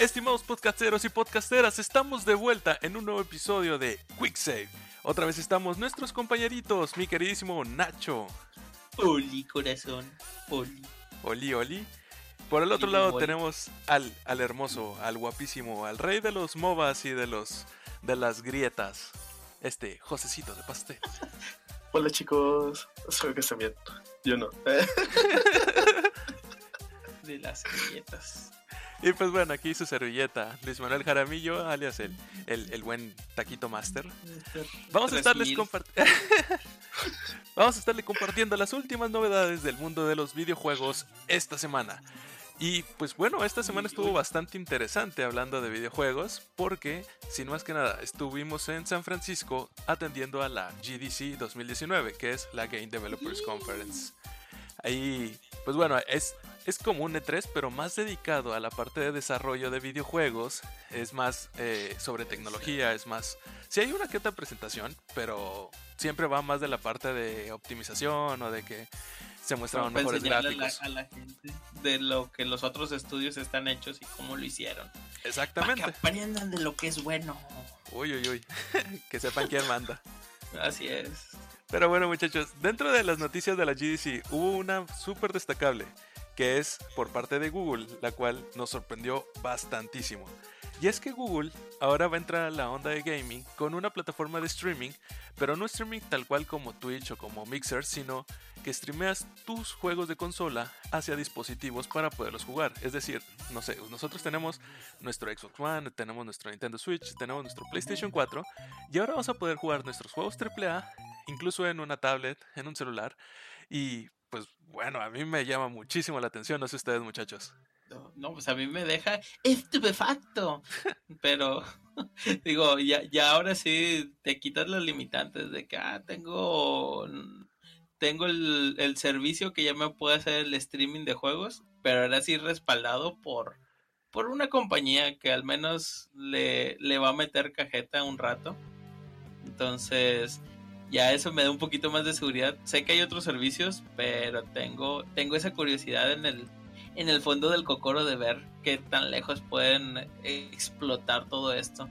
Estimados podcasteros y podcasteras, estamos de vuelta en un nuevo episodio de Quick Save. Otra vez estamos nuestros compañeritos, mi queridísimo Nacho, Oli, corazón. Oli. Oli Oli. Por el otro lado Oli. tenemos al, al hermoso, al guapísimo, al rey de los MOBAs y de los de las grietas, este Josecito de Pastel. Hola chicos, espero que estén bien. Yo no. De las galletas. Y pues bueno, aquí su servilleta, Luis Manuel Jaramillo, alias el, el, el buen Taquito Master. Vamos a estarles 3000. compart- Vamos a estarle compartiendo las últimas novedades del mundo de los videojuegos esta semana. Y pues bueno, esta semana estuvo bastante interesante hablando de videojuegos porque, sin más que nada, estuvimos en San Francisco atendiendo a la GDC 2019, que es la Game Developers Conference. Ahí, pues bueno, es, es como un E3, pero más dedicado a la parte de desarrollo de videojuegos. Es más eh, sobre tecnología, es más... Sí hay una que otra presentación, pero siempre va más de la parte de optimización o de que se muestraban Para mejores enseñarle a la, gráficos. a la gente de lo que los otros estudios están hechos y cómo lo hicieron. Para que Exactamente. aprendan de lo que es bueno. Uy, uy, uy. que sepan quién manda. Así es. Pero bueno, muchachos, dentro de las noticias de la GDC hubo una súper destacable, que es por parte de Google, la cual nos sorprendió bastantísimo. Y es que Google ahora va a entrar a la onda de gaming con una plataforma de streaming, pero no streaming tal cual como Twitch o como Mixer, sino que streameas tus juegos de consola hacia dispositivos para poderlos jugar. Es decir, no sé, nosotros tenemos nuestro Xbox One, tenemos nuestro Nintendo Switch, tenemos nuestro PlayStation 4 y ahora vamos a poder jugar nuestros juegos AAA incluso en una tablet, en un celular. Y pues bueno, a mí me llama muchísimo la atención, no sé ustedes muchachos. No, pues a mí me deja estupefacto. Pero, digo, ya, ya ahora sí te quitas los limitantes de que, ah, tengo, tengo el, el servicio que ya me puede hacer el streaming de juegos, pero ahora sí respaldado por, por una compañía que al menos le, le va a meter cajeta un rato. Entonces, ya eso me da un poquito más de seguridad. Sé que hay otros servicios, pero tengo, tengo esa curiosidad en el, en el fondo del cocoro de ver qué tan lejos pueden explotar todo esto.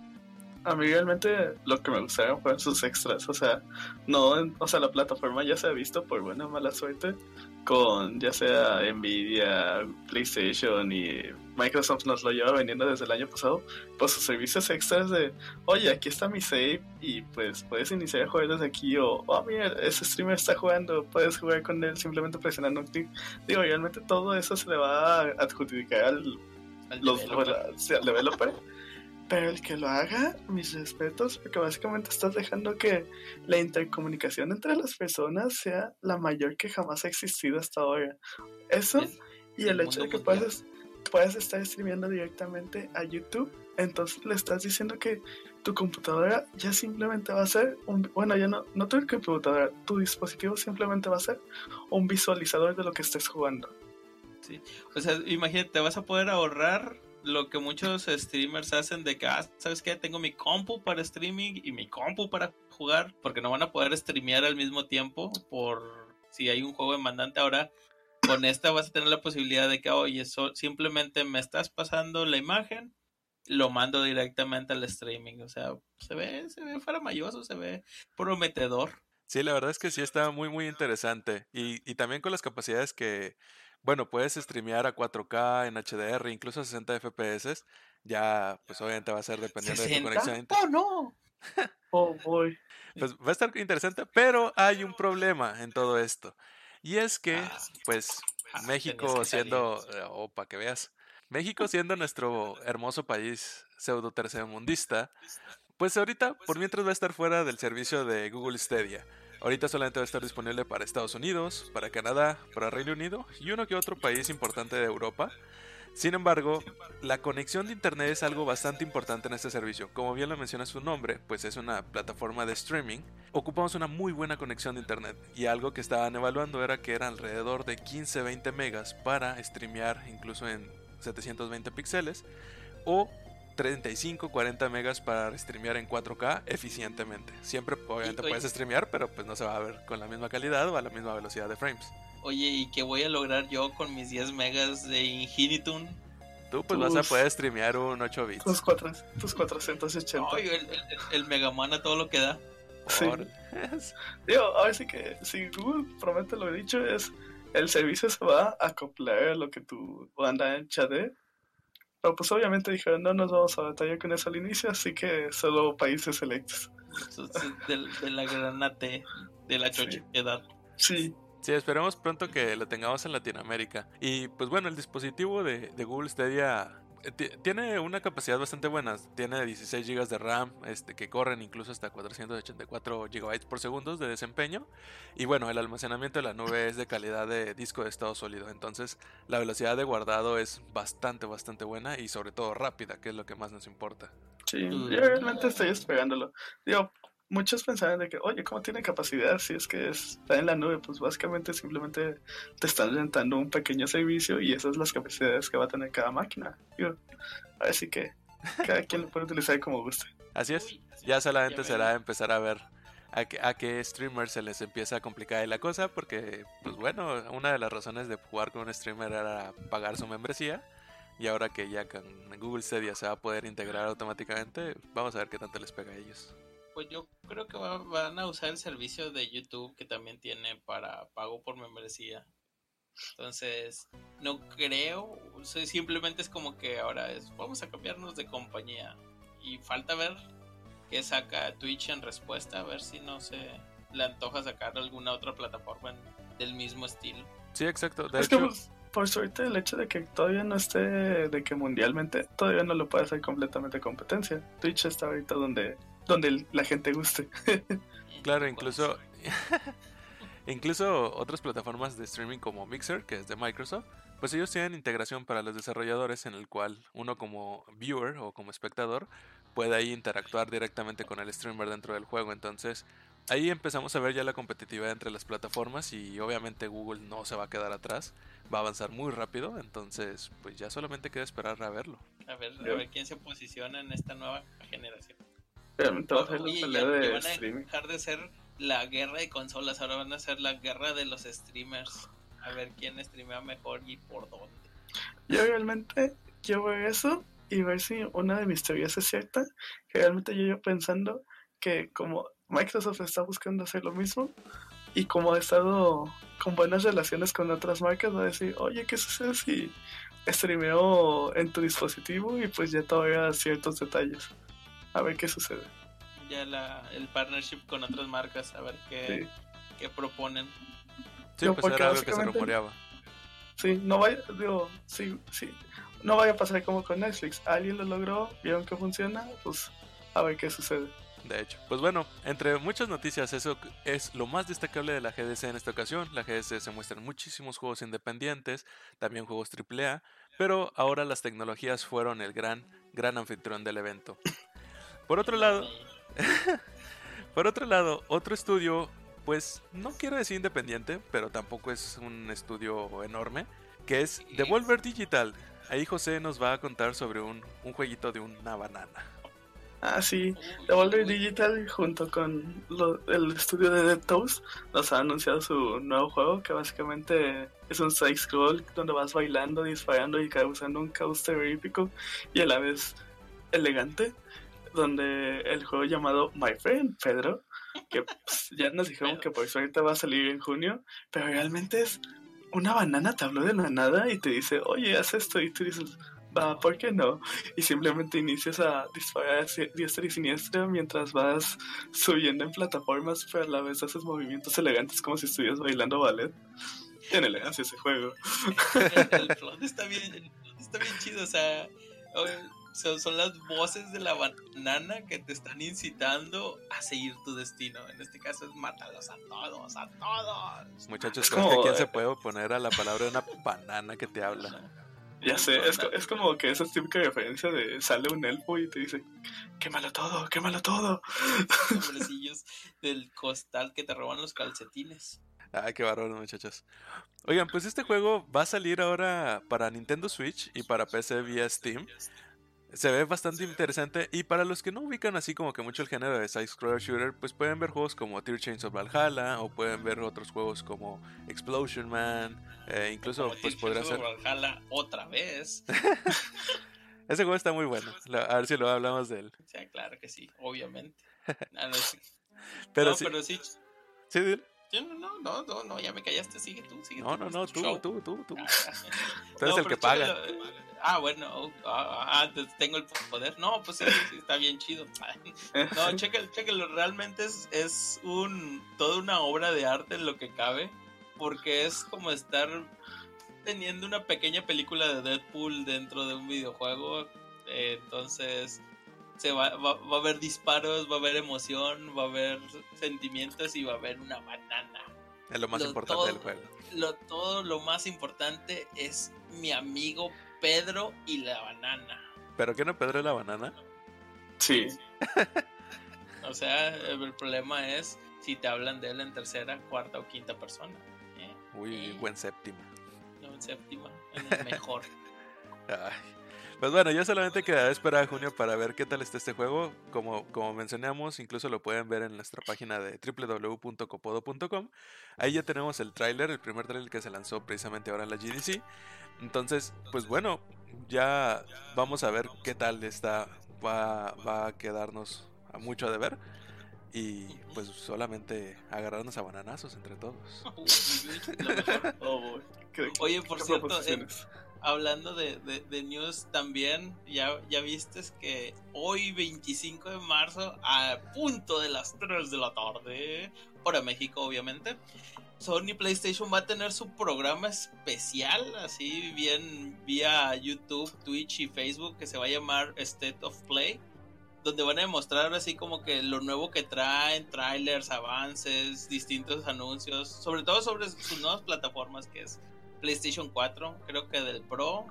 A mí realmente lo que me gustaron fueron sus extras. O sea, no, o sea, la plataforma ya se ha visto por buena o mala suerte con ya sea Nvidia, PlayStation y Microsoft nos lo lleva vendiendo desde el año pasado, pues sus servicios extras de, oye, aquí está mi save y pues puedes iniciar a jugar desde aquí o, oh, mira, ese streamer está jugando, puedes jugar con él simplemente presionando un clic. Digo, realmente todo eso se le va a adjudicar al, Al los, developer. sí, al developer. Pero el que lo haga, mis respetos, porque básicamente estás dejando que la intercomunicación entre las personas sea la mayor que jamás ha existido hasta ahora. Eso Es y el el hecho de que mundial. puedes, puedes estar streameando directamente a YouTube, entonces le estás diciendo que tu computadora ya simplemente va a ser un, bueno, ya no, no tu computadora, tu dispositivo simplemente va a ser un visualizador de lo que estés jugando. O sea, imagínate, te vas a poder ahorrar lo que muchos streamers hacen de que, ah, ¿sabes qué? Tengo mi compu para streaming y mi compu para jugar, porque no van a poder streamear al mismo tiempo por si hay un juego demandante ahora. Con esta vas a tener la posibilidad de que, oye, simplemente me estás pasando la imagen, lo mando directamente al streaming. O sea, se ve, se ve faramayoso, se ve prometedor. Sí, la verdad es que sí está muy muy interesante y también con las capacidades que, bueno, puedes streamear a 4K en HDR, incluso a 60 FPS, ya pues obviamente va a ser dependiendo de tu conexión. a ¿60? inter- ¡Oh, no! Oh, boy. Pues va a estar interesante, pero hay un problema en todo esto. Y es que, Ah, pues, ah, México que siendo, eh, o para que veas, México siendo nuestro hermoso país pseudo tercermundista, pues ahorita por mientras va a estar fuera del servicio de Google Stadia. Ahorita solamente va a estar disponible para Estados Unidos, para Canadá, para Reino Unido y uno que otro país importante de Europa. Sin embargo, la conexión de internet es algo bastante importante en este servicio. Como bien lo menciona su nombre, pues es una plataforma de streaming. Ocupamos una muy buena conexión de internet y algo que estaban evaluando era que era alrededor de 15-20 megas para streamear incluso en 720 píxeles o 35-40 megas para streamear en 4K eficientemente. Siempre obviamente Y- oye- puedes streamear, pero pues no se va a ver con la misma calidad o a la misma velocidad de frames. Oye, ¿y qué voy a lograr yo con mis 10 megas de Infinitum? Tú pues vas a poder streamear un 8 bits. Tus, cuatro, tus 480. Ay, el, el, el Megaman a todo lo que da. Sí. Digo, ahora sí que si Google promete lo dicho es el servicio se va a acoplar a lo que tu banda ancha de. Pero pues obviamente dijeron no nos vamos a batallar con eso al inicio, así que solo países selectos. De, de la granate, de la Sí. chochedad. Sí, Sí, esperemos pronto que lo tengamos en Latinoamérica. Y pues bueno, el dispositivo de, de Google Stadia tiene una capacidad bastante buena. Tiene 16 GB de RAM este, que corren incluso hasta 484 GB por segundo de desempeño. Y bueno, el almacenamiento de la nube es de calidad de disco de estado sólido. Entonces la velocidad de guardado es bastante, bastante buena y sobre todo rápida, que es lo que más nos importa. sí. Mm. Yo realmente estoy esperándolo. Digo, muchos pensaban de que, oye, ¿cómo tiene capacidad? Si es que está en la nube, pues básicamente simplemente te están rentando un pequeño servicio y esas son las capacidades que va a tener cada máquina. Digo, así que cada quien lo puede utilizar como guste. Así es. Uy, Ya solamente será empezar a ver a qué, a qué streamers se les empieza a complicar ahí la cosa, porque, pues bueno, una de las razones de jugar con un streamer era pagar su membresía, y ahora que ya con Google Stadia se va a poder integrar automáticamente, vamos a ver qué tanto les pega a ellos. Pues yo creo que va- van a usar el servicio de YouTube que también tiene para pago por membresía. Entonces, no creo, o sea, simplemente es como que ahora es, vamos a cambiarnos de compañía. Y falta ver qué saca Twitch en respuesta, a ver si no se le antoja sacar alguna otra plataforma en- del mismo estilo. Sí, exacto. De es que hecho, pues, por suerte el hecho de que todavía no esté, de que mundialmente, todavía no lo puede hacer completamente competencia. Twitch está ahorita donde, donde la gente guste. Claro, incluso incluso otras plataformas de streaming como Mixer, que es de Microsoft, pues ellos tienen integración para los desarrolladores en el cual uno como viewer o como espectador puede ahí interactuar directamente con el streamer dentro del juego. Entonces, ahí empezamos a ver ya la competitividad entre las plataformas y obviamente Google no se va a quedar atrás, va a avanzar muy rápido, entonces pues ya solamente queda esperar a verlo. A ver, a ver quién se posiciona en esta nueva generación. Realmente va a ser la Oye, ya, pelea ya de van a streaming. dejar de ser la guerra de consolas, ahora van a ser la guerra de los streamers. A ver quién streamea mejor y por dónde. Yo realmente quiero ver eso y ver si una de mis teorías es cierta. Que realmente yo iba pensando que como Microsoft está buscando hacer lo mismo y como ha estado con buenas relaciones con otras marcas, va a decir, oye, ¿qué sucede si streameo en tu dispositivo y pues ya todavía ciertos detalles? A ver qué sucede. Ya la, el partnership con otras marcas, a ver qué, Sí. qué proponen. Sí, No, pues porque era algo que se rumoreaba. Sí, no vaya, digo, sí, sí, no vaya a pasar como con Netflix. Alguien lo logró, vieron que funciona, pues a ver qué sucede. De hecho, pues bueno, entre muchas noticias, eso es lo más destacable de la GDC en esta ocasión. La GDC se muestran muchísimos juegos independientes, también juegos AAA, pero ahora las tecnologías fueron el gran, gran anfitrión del evento. Por otro lado, por otro lado, otro estudio, pues no quiero decir independiente, pero tampoco es un estudio enorme, que es Devolver Digital. Ahí José nos va a contar sobre un, un jueguito de una banana. Ah, sí, Devolver Digital junto con lo- el estudio de Dead Toast nos ha anunciado su nuevo juego que básicamente es un side scroll donde vas bailando, disparando y causando un caos terrorífico y a la vez elegante donde el juego llamado My Friend Pedro que pues, ya nos dijeron que por suerte va a salir en junio pero realmente es una banana te habló de la nada y te dice oye haz esto y tú dices va ¿por qué no? y simplemente inicias a disparar diestra y siniestra mientras vas subiendo en plataformas, pero a la vez haces movimientos elegantes como si estuvieras bailando ballet. Tiene elegancia ese juego. el, el plot está bien, el plot está bien chido, o sea, o- son, son las voces de la banana que te están incitando a seguir tu destino. En este caso es mátalos a todos, a todos. Muchachos, ¿quién se puede oponer a la palabra de una banana que te habla? Ya sé, es, co- es como que esa típica referencia de sale un elfo y te dice, quémalo todo, quémalo todo. hombrecillos del costal que te roban los calcetines. Ah, qué bárbaro, muchachos. Oigan, pues este juego va a salir ahora para Nintendo Switch y para PC vía Steam. Se ve bastante interesante y para los que no ubican así como que mucho el género de side-scroller shooter, pues pueden ver juegos como Tear Chains of Valhalla o pueden ver otros juegos como Explosion Man, eh, incluso Como pues of ser... Valhalla otra vez. Ese juego está muy bueno, a ver si lo hablamos de él. O sea, claro que sí, obviamente. Ah, no, sí. Pero No, sí, pero sí. sí, dile. No, no, no, no, ya me callaste, sigue tú, sigue no, tú, no, no, tú, tú, tú, tú. Ah, Tú eres el que paga. eh, Ah, bueno, ah, ah, te- tengo el poder. No, pues sí, sí, está bien chido. No, chéquelo, chéquelo, realmente es, es un toda una obra de arte en lo que cabe, porque es como estar teniendo una pequeña película de Deadpool dentro de un videojuego. eh, entonces, se va, va, va a haber disparos, va a haber emoción, va a haber sentimientos y va a haber una banana. Es lo más Lo importante todo- del juego. Lo, todo lo más importante es mi amigo Pedro y la banana. ¿Pero qué no Pedro la banana? Sí, O sea, el problema es si te hablan de él en tercera, cuarta o quinta persona. ¿eh? Uy, Eh. buen séptimo. No en séptima, en el mejor. Ay. Pues bueno, ya solamente quedará esperar a junio para ver qué tal está este juego. Como, como mencionamos, incluso lo pueden ver en nuestra página de www.copodo.com. Ahí ya tenemos el tráiler, el primer tráiler que se lanzó precisamente ahora en la GDC. Entonces, pues bueno, ya vamos a ver qué tal está. Va, va a quedarnos a mucho a deber. Y pues solamente agarrarnos a bananazos entre todos. Oh. ¿Qué- Oye, por cierto? Hablando de, de- de news también, ya, ya viste que hoy 25 de marzo, a punto de las 3 de la tarde, hora México obviamente, Sony PlayStation va a tener su programa especial, así bien vía YouTube, Twitch y Facebook, que se va a llamar State of Play. Donde van a demostrar así como que lo nuevo que traen, trailers, avances, distintos anuncios, sobre todo sobre sus nuevas plataformas que es PlayStation 4, creo que del Pro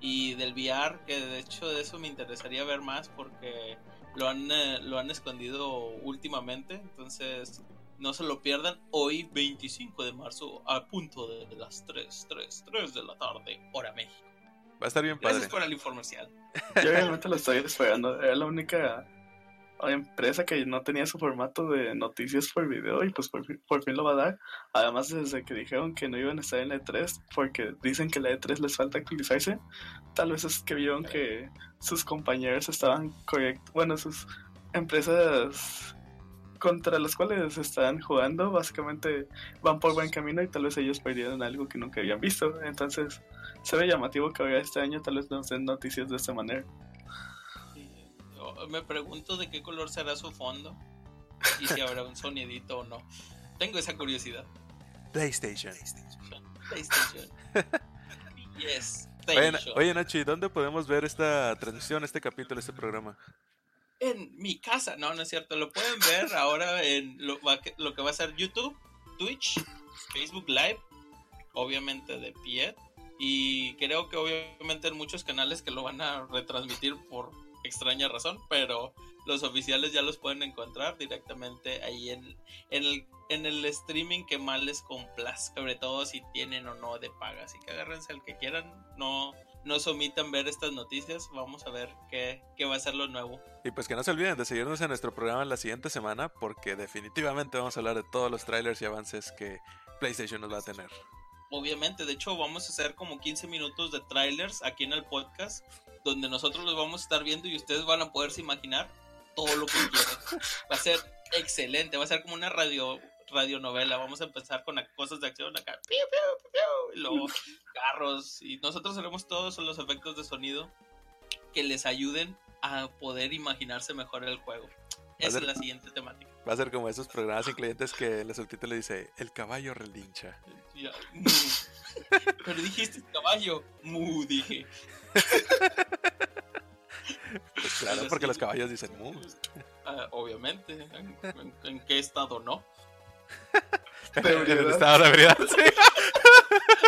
y del VR, que de hecho de eso me interesaría ver más porque lo han, eh, lo han escondido últimamente, entonces no se lo pierdan hoy 25 de marzo a punto de las 3, 3, 3 de la tarde, hora México. Va a estar bien Gracias padre. por el informercial. Yo realmente lo estoy esperando. Era la única empresa que no tenía su formato de noticias por video y pues por por fin lo va a dar. Además, desde que dijeron que no iban a estar en la E3 porque dicen que la E3 les falta actualizarse, tal vez es que vieron que sus compañeros estaban correctos. Bueno, sus empresas contra las cuales están jugando básicamente van por buen camino y tal vez ellos perdieron algo que nunca habían visto. Entonces, se ve llamativo que ahora este año tal vez nos den noticias de esta manera. Me pregunto de qué color será su fondo y si habrá un sonidito o no. Tengo esa curiosidad. PlayStation. PlayStation. Yes. Oye, PlayStation. oye, Nachi, ¿dónde podemos ver esta transmisión, este capítulo, este programa? En mi casa. No, no es cierto. Lo pueden ver ahora en lo, lo que va a ser YouTube, Twitch, Facebook Live, obviamente de pie. Y creo que obviamente en muchos canales que lo van a retransmitir por extraña razón, pero los oficiales ya los pueden encontrar directamente ahí en, en, el, en el streaming que más les complazca, sobre todo si tienen o no de paga. Así que agárrense al que quieran, no, no se omitan ver estas noticias. Vamos a ver qué, qué va a ser lo nuevo. Y pues que no se olviden de seguirnos en nuestro programa la siguiente semana porque definitivamente vamos a hablar de todos los trailers y avances que PlayStation nos va a tener. Obviamente, de hecho vamos a hacer como 15 minutos de trailers aquí en el podcast, donde nosotros los vamos a estar viendo y ustedes van a poderse imaginar todo lo que quieran. Va a ser excelente, va a ser como una radio radionovela. Vamos a empezar con cosas de acción acá, y luego carros y nosotros haremos todos los efectos de sonido que les ayuden a poder imaginarse mejor el juego. Esa ser- es la siguiente temática. Va a ser como esos programas incluyentes que el subtítulo dice El caballo relincha. Ya. Pero dijiste caballo, mu, dije. Pues claro, porque los caballos dicen mu. Ah, obviamente, ¿en, en- en qué estado no? En el estado de ebriedad, sí.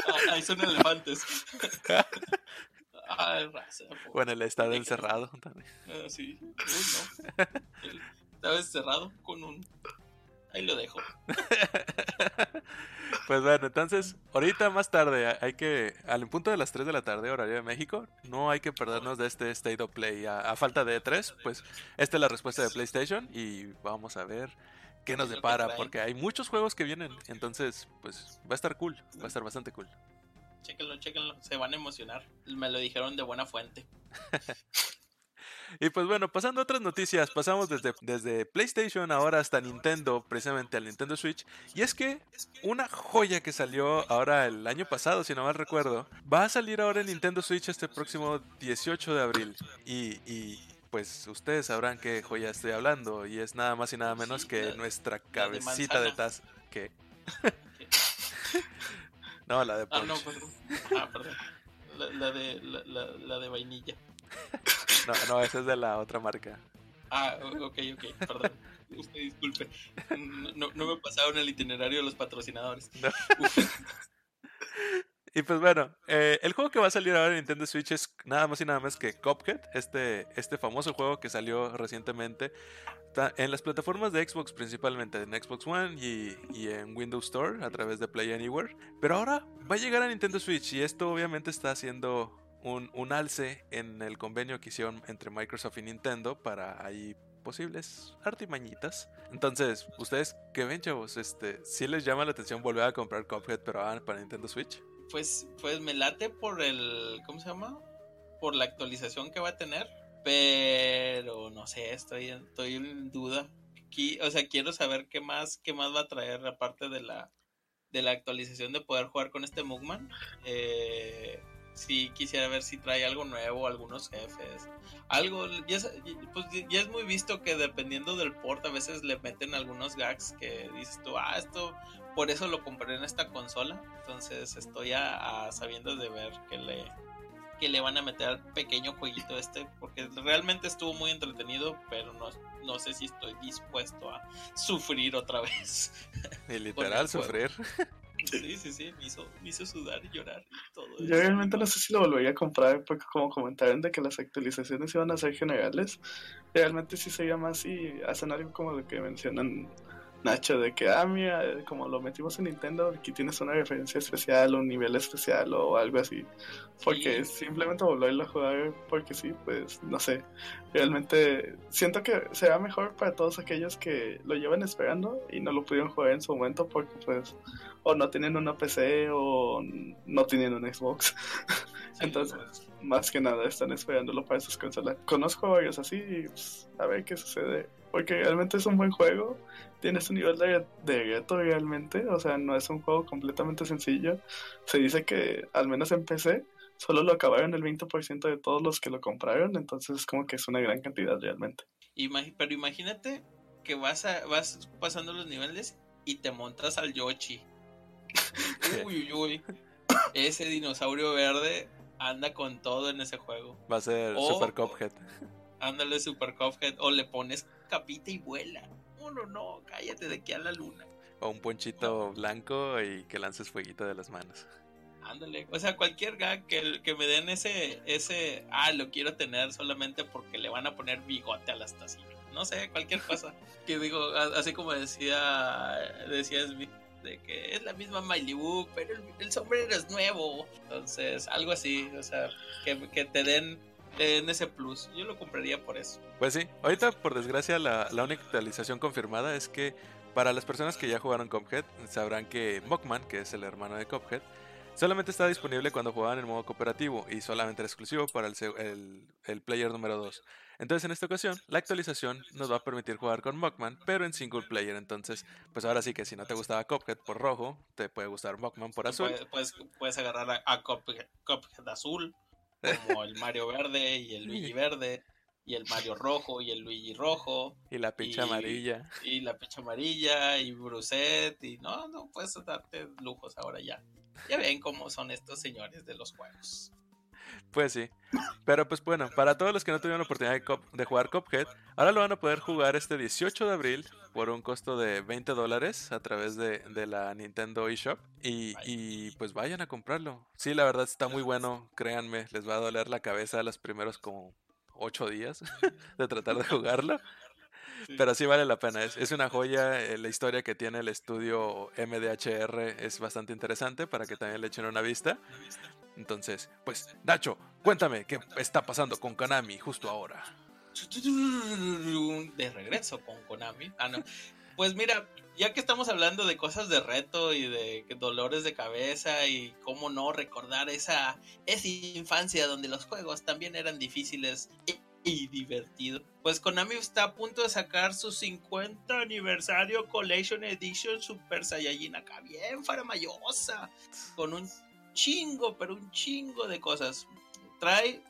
Ah, ahí son elefantes. Ah, raza. po. O en el estado Tiene que- encerrado también. Ah, sí. Uy, no. El- Estaba encerrado con un. Ahí lo dejo. Pues bueno, entonces, ahorita más tarde, hay que, al punto de las 3 de la tarde, horario de México, no hay que perdernos de este State of Play. A, a falta de 3, pues esta es la respuesta de PlayStation y vamos a ver qué nos depara, porque hay muchos juegos que vienen, entonces, pues va a estar cool, va a estar bastante cool. Chéquenlo, chéquenlo. Se van a emocionar. Me lo dijeron de buena fuente. Y pues bueno, pasando a otras noticias, pasamos desde, desde PlayStation ahora hasta Nintendo, precisamente al Nintendo Switch. Y es que una joya que salió ahora el año pasado, si no mal recuerdo, va a salir ahora en Nintendo Switch este próximo 18 de abril. Y, y, pues ustedes sabrán qué joya estoy hablando. Y es nada más y nada menos que nuestra cabecita de taza. ¿Qué? no, la de Ah, no, perdón. Ah, perdón. La, la de, la, la- la de vainilla. No, no, esa es de la otra marca. Ah, ok, ok, perdón. Usted disculpe. No, no- no me pasaron el itinerario de los patrocinadores. No. Y pues bueno, eh, el juego que va a salir ahora en Nintendo Switch es nada más y nada más que Cuphead, este, este famoso juego que salió recientemente en las plataformas de Xbox principalmente, en Xbox One y, y en Windows Store a través de Play Anywhere. Pero ahora va a llegar a Nintendo Switch y esto obviamente está haciendo un, un alce en el convenio que hicieron entre Microsoft y Nintendo para ahí posibles artimañitas. Entonces, ¿ustedes qué ven, chavos? Este, ¿Sí les llama la atención volver a comprar Cuphead pero ahora para Nintendo Switch? Pues, pues me late por el. ¿Cómo se llama? Por la actualización que va a tener. Pero no sé, estoy estoy en duda. Aquí, o sea, quiero saber qué más, qué más va a traer aparte de la de la actualización de poder jugar con este Mugman. Eh, sí quisiera ver si trae algo nuevo, algunos jefes, algo. Ya, es- pues, ya es muy visto que dependiendo del port a veces le meten algunos gags que dices tú, ah, esto por eso lo compré en esta consola. Entonces estoy a, a sabiendo de ver que le que le van a meter al pequeño jueguito este porque realmente estuvo muy entretenido pero no, no sé si estoy dispuesto a sufrir otra vez Y literal juego. Sí sí sí me hizo, me hizo sudar y llorar y todo Yo eso. realmente no sé si lo volvería a comprar porque como comentaron de que las actualizaciones iban a ser generales, realmente sí sería más si hacen algo como lo que mencionan Nacho, de que, ah, mira, como lo metimos en Nintendo, aquí tienes una referencia especial un nivel especial o algo así. Porque Sí. simplemente volverlo a jugar porque sí, pues no sé. Realmente siento que será mejor para todos aquellos que lo llevan esperando y no lo pudieron jugar en su momento porque pues o no tienen una PC o no tienen un Xbox. Sí, entonces, pues, Más que nada están esperándolo para sus consolas. Conozco varios así y pues, a ver qué sucede. Porque realmente es un buen juego. Tiene su nivel de, de reto realmente. O sea, no es un juego completamente sencillo. Se dice que al menos en PC solo lo acabaron el 20% de todos los que lo compraron. Entonces es como que es una gran cantidad realmente. pero imagínate que vas a, vas pasando los niveles y te montas al Yoshi uy uy uy ese dinosaurio verde anda con todo en ese juego Va a ser. Super Cuphead. Ándale Super Cuphead o le pones capita y vuela. No, no, no, cállate de aquí a la luna. O un ponchito blanco y que lances fueguito de las manos. Ándale, o sea, cualquier gag que, que me den ese, ese, ah, lo quiero tener solamente porque le van a poner bigote a las tacitas. No sé, cualquier cosa. que digo, así como decía, decía Smith, de que es la misma Boo, pero el, el sombrero es nuevo. Entonces, algo así, o sea, que, que te den, den ese plus. Yo lo compraría por eso. Pues sí, ahorita por desgracia la, la única actualización confirmada es que para las personas que ya jugaron Cuphead sabrán que Mockman, que es el hermano de Cuphead, solamente está disponible cuando jugaban en modo cooperativo y solamente era exclusivo para el, se- el- el player número 2. Entonces en esta ocasión la actualización nos va a permitir jugar con Mockman pero en single player. Entonces pues ahora sí que si no te gustaba Cuphead por rojo, te puede gustar Mockman por azul. Puedes, puedes, puedes agarrar a, a Cuphead, Cuphead azul, como el Mario verde y el Luigi verde, y el Mario rojo y el Luigi rojo, Y la pincha y- amarilla. y la pecha amarilla, y Bruset, y no, no puedes darte lujos ahora ya. Ya ven cómo son estos señores de los juegos. Pues sí. Pero pues bueno, para todos los que no tuvieron la oportunidad de, jugar Cuphead, ahora lo van a poder jugar este 18 de abril por un costo de 20 dólares a través de, de la Nintendo eShop. Y, y pues vayan a comprarlo. Sí, la verdad está muy bueno, créanme, les va a doler la cabeza los primeros como 8 días de tratar de jugarlo. Pero sí vale la pena, es, es una joya, eh, la historia que tiene el estudio MDHR es bastante interesante para que también le echen una vista. Entonces, pues, Nacho, cuéntame qué está pasando con Konami justo ahora. De regreso con Konami. Ah, no. Pues mira, ya que estamos hablando de cosas de reto y de dolores de cabeza y cómo no recordar esa, esa infancia donde los juegos también eran difíciles divertidos, pues Konami está a punto de sacar su 50 aniversario Collection Edition Super Saiyajin acá, bien faramayosa, con un chingo, pero un chingo de cosas. Trae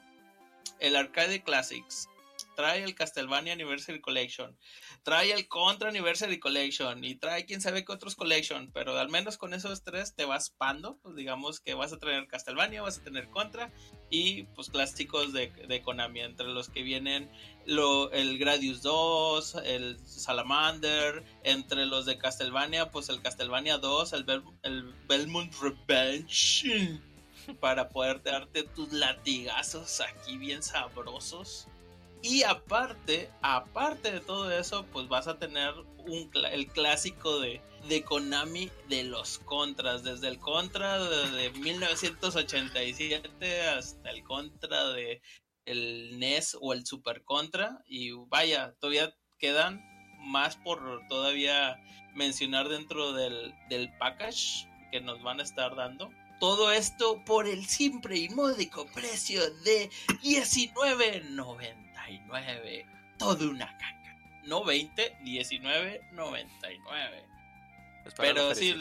el Arcade Classics, trae el Castlevania Anniversary Collection, trae el Contra Anniversary Collection y trae quién sabe qué otros Collection, pero al menos con esos tres te vas pando, pues digamos que vas a tener Castlevania, vas a tener Contra y pues clásicos de, de Konami, entre los que vienen lo, el Gradius 2, el Salamander, entre los de Castlevania, pues el Castlevania 2, el, Bel- el Belmont Revenge, para poder darte tus latigazos aquí bien sabrosos. Y aparte, aparte de todo eso, pues vas a tener un, el clásico de, de Konami de los contras, desde el contra de, de 1987 hasta el contra de el NES o el Super Contra. Y vaya, todavía quedan más por todavía mencionar dentro del, del package que nos van a estar dando. Todo esto por el simple y módico precio de 19.99. Todo una caca. No 20, 19.99. Es para Pero sí.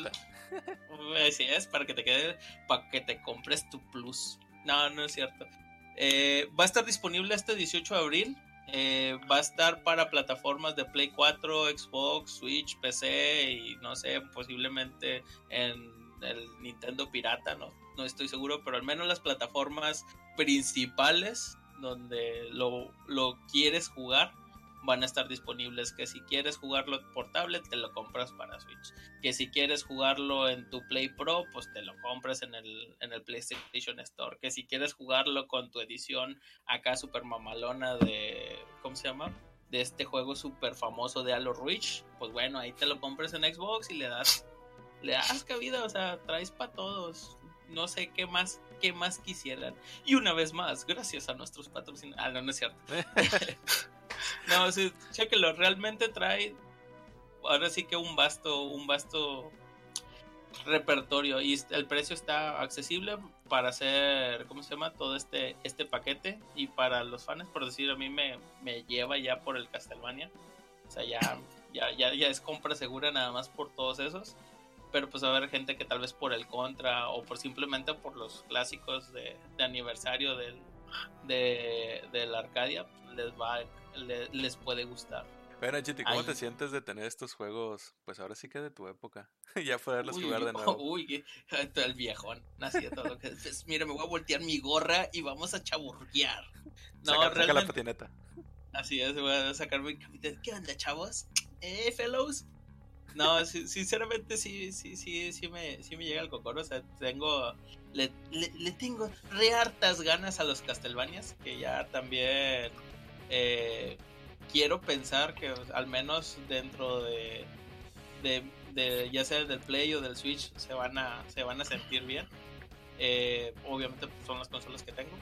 Eh, Sí, es para que te quede, para que te compres tu plus. No, no es cierto. Eh, va a estar disponible este 18 de abril. Eh, va a estar para plataformas de Play 4, Xbox, Switch, PC y no sé, posiblemente en el Nintendo Pirata, no, no estoy seguro, pero al menos las plataformas principales donde lo, lo quieres jugar van a estar disponibles. Que si quieres jugarlo por tablet, te lo compras para Switch. Que si quieres jugarlo en tu Play Pro, pues te lo compras en el, en el PlayStation Store. Que si quieres jugarlo con tu edición acá super mamalona de. ¿Cómo se llama? De este juego super famoso de Halo Reach, pues bueno, ahí te lo compras en Xbox y le das. Le das cabida, o sea, traes para todos. No sé qué más, qué más quisieran. Y una vez más, gracias a nuestros patrocinadores. Ah, no, no es cierto. No, sí, chéquelo, realmente trae ahora sí que un vasto, un vasto repertorio y el precio está accesible para hacer, ¿cómo se llama? Todo este, este paquete y para los fans, por decir, a mí me, me lleva ya por el Castlevania. O sea, ya, ya, ya, ya es compra segura nada más por todos esos. Pero pues va a haber gente que tal vez por el contra o por simplemente por los clásicos de, de aniversario del, de, de la Arcadia les va le- les puede gustar. Bueno, Chiti, ¿cómo Ay. te sientes de tener estos juegos? Pues ahora sí que de tu época. ya poderlos Uy, jugar de nuevo. Uy, todo el viejón. Así todo lo que pues, mira, me voy a voltear mi gorra y vamos a chaburguear. No, saca, saca la realmente patineta. así es, voy a sacar mi capita. ¿Qué onda, chavos? Eh, fellows. No, sinceramente sí, sí, sí, sí me, sí me llega el cocoro. O sea, tengo, le, tengo re hartas ganas a los Castlevanias, que ya también eh, quiero pensar que al menos dentro de, de, ya sea del Play o del Switch se van a, se van a sentir bien. Eh, obviamente son las consolas que tengo.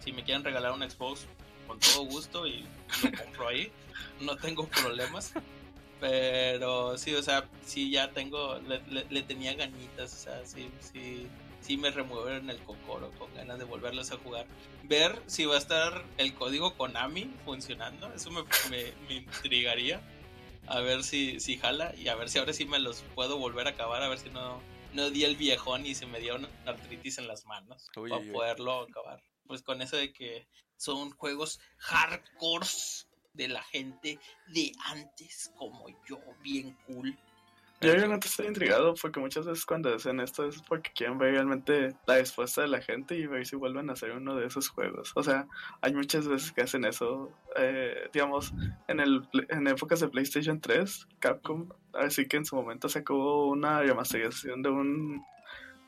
Si me quieren regalar un Xbox, con todo gusto y lo compro ahí. No tengo problemas. Pero sí, o sea, sí ya tengo, le, le- le tenía ganitas, o sea, sí, sí, sí me removieron el cocoro con ganas de volverlos a jugar. Ver si va a estar el código Konami funcionando, eso me, me- me intrigaría. A ver si, si jala y a ver si ahora sí me los puedo volver a acabar, a ver si no, no di el viejón y se me dio una artritis en las manos Uy, para uy. poderlo acabar. Pues con eso de que son juegos hardcores de la gente de antes, como yo, bien cool. Yo realmente estoy intrigado porque muchas veces cuando hacen esto es porque quieren ver realmente la respuesta de la gente y ver si vuelven a hacer uno de esos juegos. O sea, hay muchas veces que hacen eso. Eh, digamos, en, el, en épocas de PlayStation 3, Capcom, así que en su momento sacó una remasterización de un.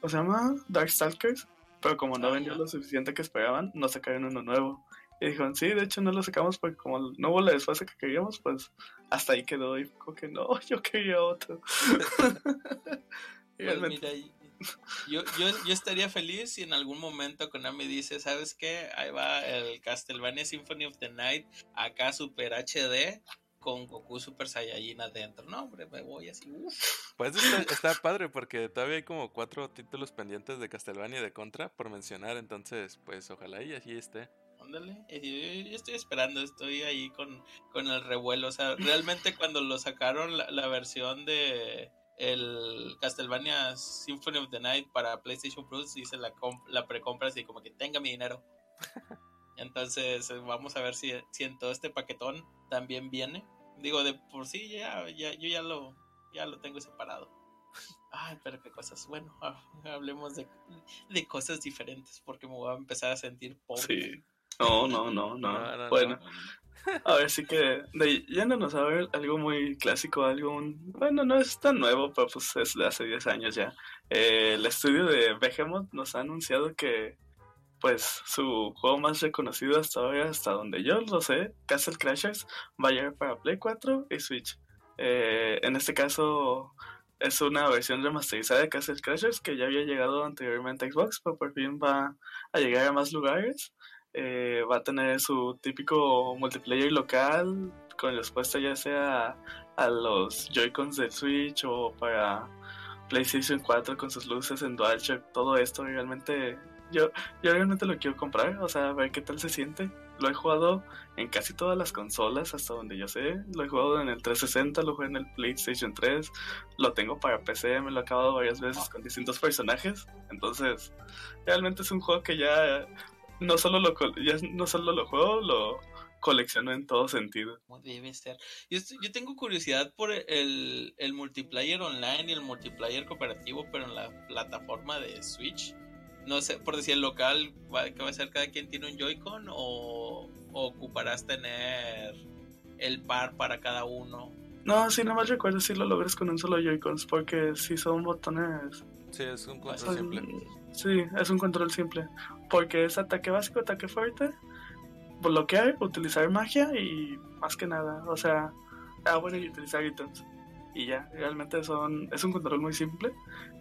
¿Cómo se llama? Darkstalkers. Pero como no vendió lo suficiente que esperaban, no sacaron uno nuevo. Y dijeron, sí, de hecho no lo sacamos porque como no hubo la respuesta que queríamos, pues hasta ahí quedó. Y como que no, yo quería otro. Y Pues realmente- mira, yo, yo, yo estaría feliz si en algún momento Konami dice, ¿sabes qué? Ahí va el Castlevania Symphony of the Night, acá Super HD, con Goku Super Saiyajin adentro. No, hombre, me voy así. uf. Pues está, está padre porque todavía hay como cuatro títulos pendientes de Castlevania y de Contra por mencionar, entonces pues ojalá y así esté. Ándale, yo, estoy esperando, estoy ahí con, con el revuelo. O sea, realmente cuando lo sacaron la, la versión de el Castlevania Symphony of the Night para PlayStation Plus, hice la, la precompra así como que tenga mi dinero. Entonces, eh, vamos a ver si, si en todo este paquetón también viene. Digo, de por sí ya, ya yo ya lo, ya lo tengo separado. Ay, pero qué cosas. Bueno, hablemos de, de cosas diferentes porque me voy a empezar a sentir pobre. Sí. No, no, no, no. No, no, no. bueno, a ver, sí que de, yéndonos a ver algo muy clásico, algo, un- bueno, no es tan nuevo, pero pues es de hace 10 años ya. Eh, el estudio de Behemoth nos ha anunciado que, pues, su juego más reconocido hasta ahora, hasta donde yo lo sé, Castle Crashers, va a llegar para Play 4 y Switch. Eh, en este caso, es una versión remasterizada de Castle Crashers que ya había llegado anteriormente a Xbox, pero por fin va a llegar a más lugares. Eh, va a tener su típico multiplayer local con respuesta ya sea a los Joy-Cons del Switch o para PlayStation 4 con sus luces en DualShock, todo esto realmente yo, yo realmente lo quiero comprar, o sea, a ver qué tal se siente. Lo he jugado en casi todas las consolas, hasta donde yo sé. Lo he jugado en el 360, lo jugué en el PlayStation 3, lo tengo para PC, me lo he acabado varias veces con distintos personajes. Entonces, realmente es un juego que ya no solo lo, ya no solo lo juego, lo colecciono en todo sentido. Debe ser. Yo, yo tengo curiosidad por el, el multiplayer online y el multiplayer cooperativo, pero en la plataforma de Switch. No sé, por decir el local, va- ¿qué va a ser? ¿Cada quien tiene un Joy-Con o, o ocuparás tener el par para cada uno? No, si no mal recuerdo, si lo logras con un solo Joy-Cons, porque si son botones Sí, es un control simple. Sí, es un control simple. Porque es ataque básico, ataque fuerte, bloquear, utilizar magia y más que nada. O sea, ah, bueno, y utilizar ítems. Y ya, realmente son, es un control muy simple.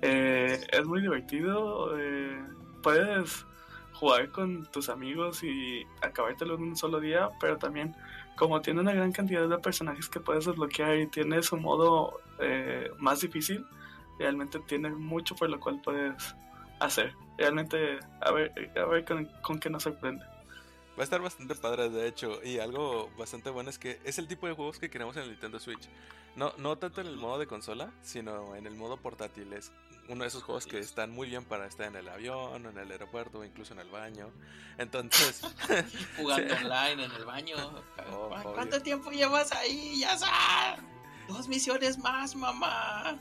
Eh, es muy divertido. eh, puedes jugar con tus amigos y acabártelo en un solo día, pero también como tiene una gran cantidad de personajes que puedes desbloquear y tiene su modo eh, más difícil, realmente tiene mucho por lo cual puedes hacer. Realmente, a ver, a ver con, con qué nos sorprende. Va a estar bastante padre, de hecho, y algo bastante bueno es que es el tipo de juegos que queremos en el Nintendo Switch. No, no tanto en el modo de consola, sino en el modo portátil. Es uno de esos juegos que están muy bien para estar en el avión, en el aeropuerto o incluso en el baño. Entonces, Jugando Sí. online en el baño. Oh, ¿Cu- obvio. ¿Cuánto tiempo llevas ahí? Ya sabes. Dos misiones más, mamá.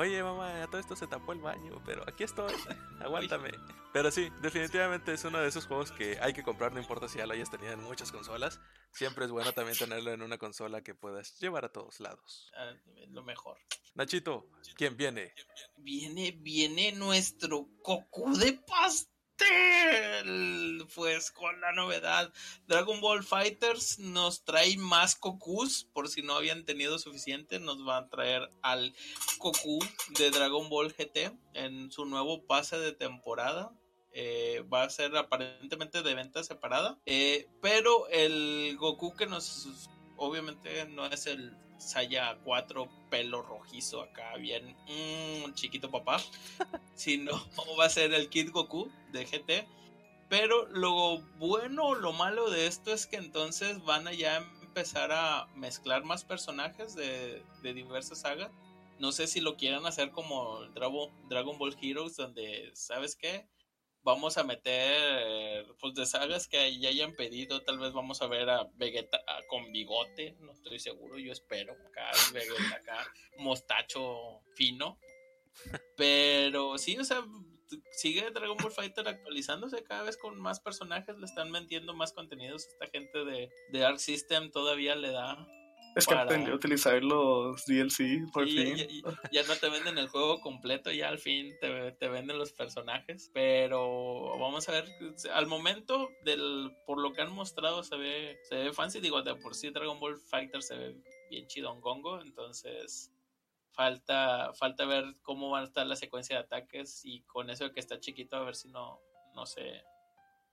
Oye mamá, a todo esto se tapó el baño, pero aquí estoy, aguántame. Pero sí, definitivamente es uno de esos juegos que hay que comprar, no importa si ya lo hayas tenido en muchas consolas. Siempre es bueno también tenerlo en una consola que puedas llevar a todos lados. Ah, lo mejor. Nachito, ¿quién viene? Viene, viene nuestro coco de Pues con la novedad. Dragon Ball Fighters nos trae más Gokus. Por si no habían tenido suficiente, nos va a traer al Goku de Dragon Ball GT en su nuevo pase de temporada. Eh, va a ser aparentemente de venta separada. Eh, pero el Goku que nos. Obviamente no es el Saya 4 pelo rojizo acá, bien mm, chiquito papá. sino va a ser el Kid Goku de GT. Pero lo bueno o lo malo de esto es que entonces van a ya empezar a mezclar más personajes de, de diversas sagas. No sé si lo quieran hacer como el Dragon Ball Heroes, donde, ¿sabes qué? Vamos a meter, pues de sagas que ya hayan pedido, tal vez vamos a ver a Vegeta ah, con bigote, no estoy seguro, yo espero, acá Vegeta acá, mostacho fino. Pero sí, o sea, sigue Dragon Ball Fighter actualizándose cada vez con más personajes, le están vendiendo más contenidos. Esta gente de, de Arc System todavía le da. Es que aprendí a utilizar los DLC por Y fin. ya, no te venden el juego completo, ya al fin te, te venden los personajes. Pero vamos a ver, al momento, del por lo que han mostrado, se ve, se ve fancy. Digo, de por sí Dragon Ball Fighter se ve bien chidongongo, entonces falta, falta ver cómo va a estar la secuencia de ataques y con eso de que está chiquito, a ver si no, no se,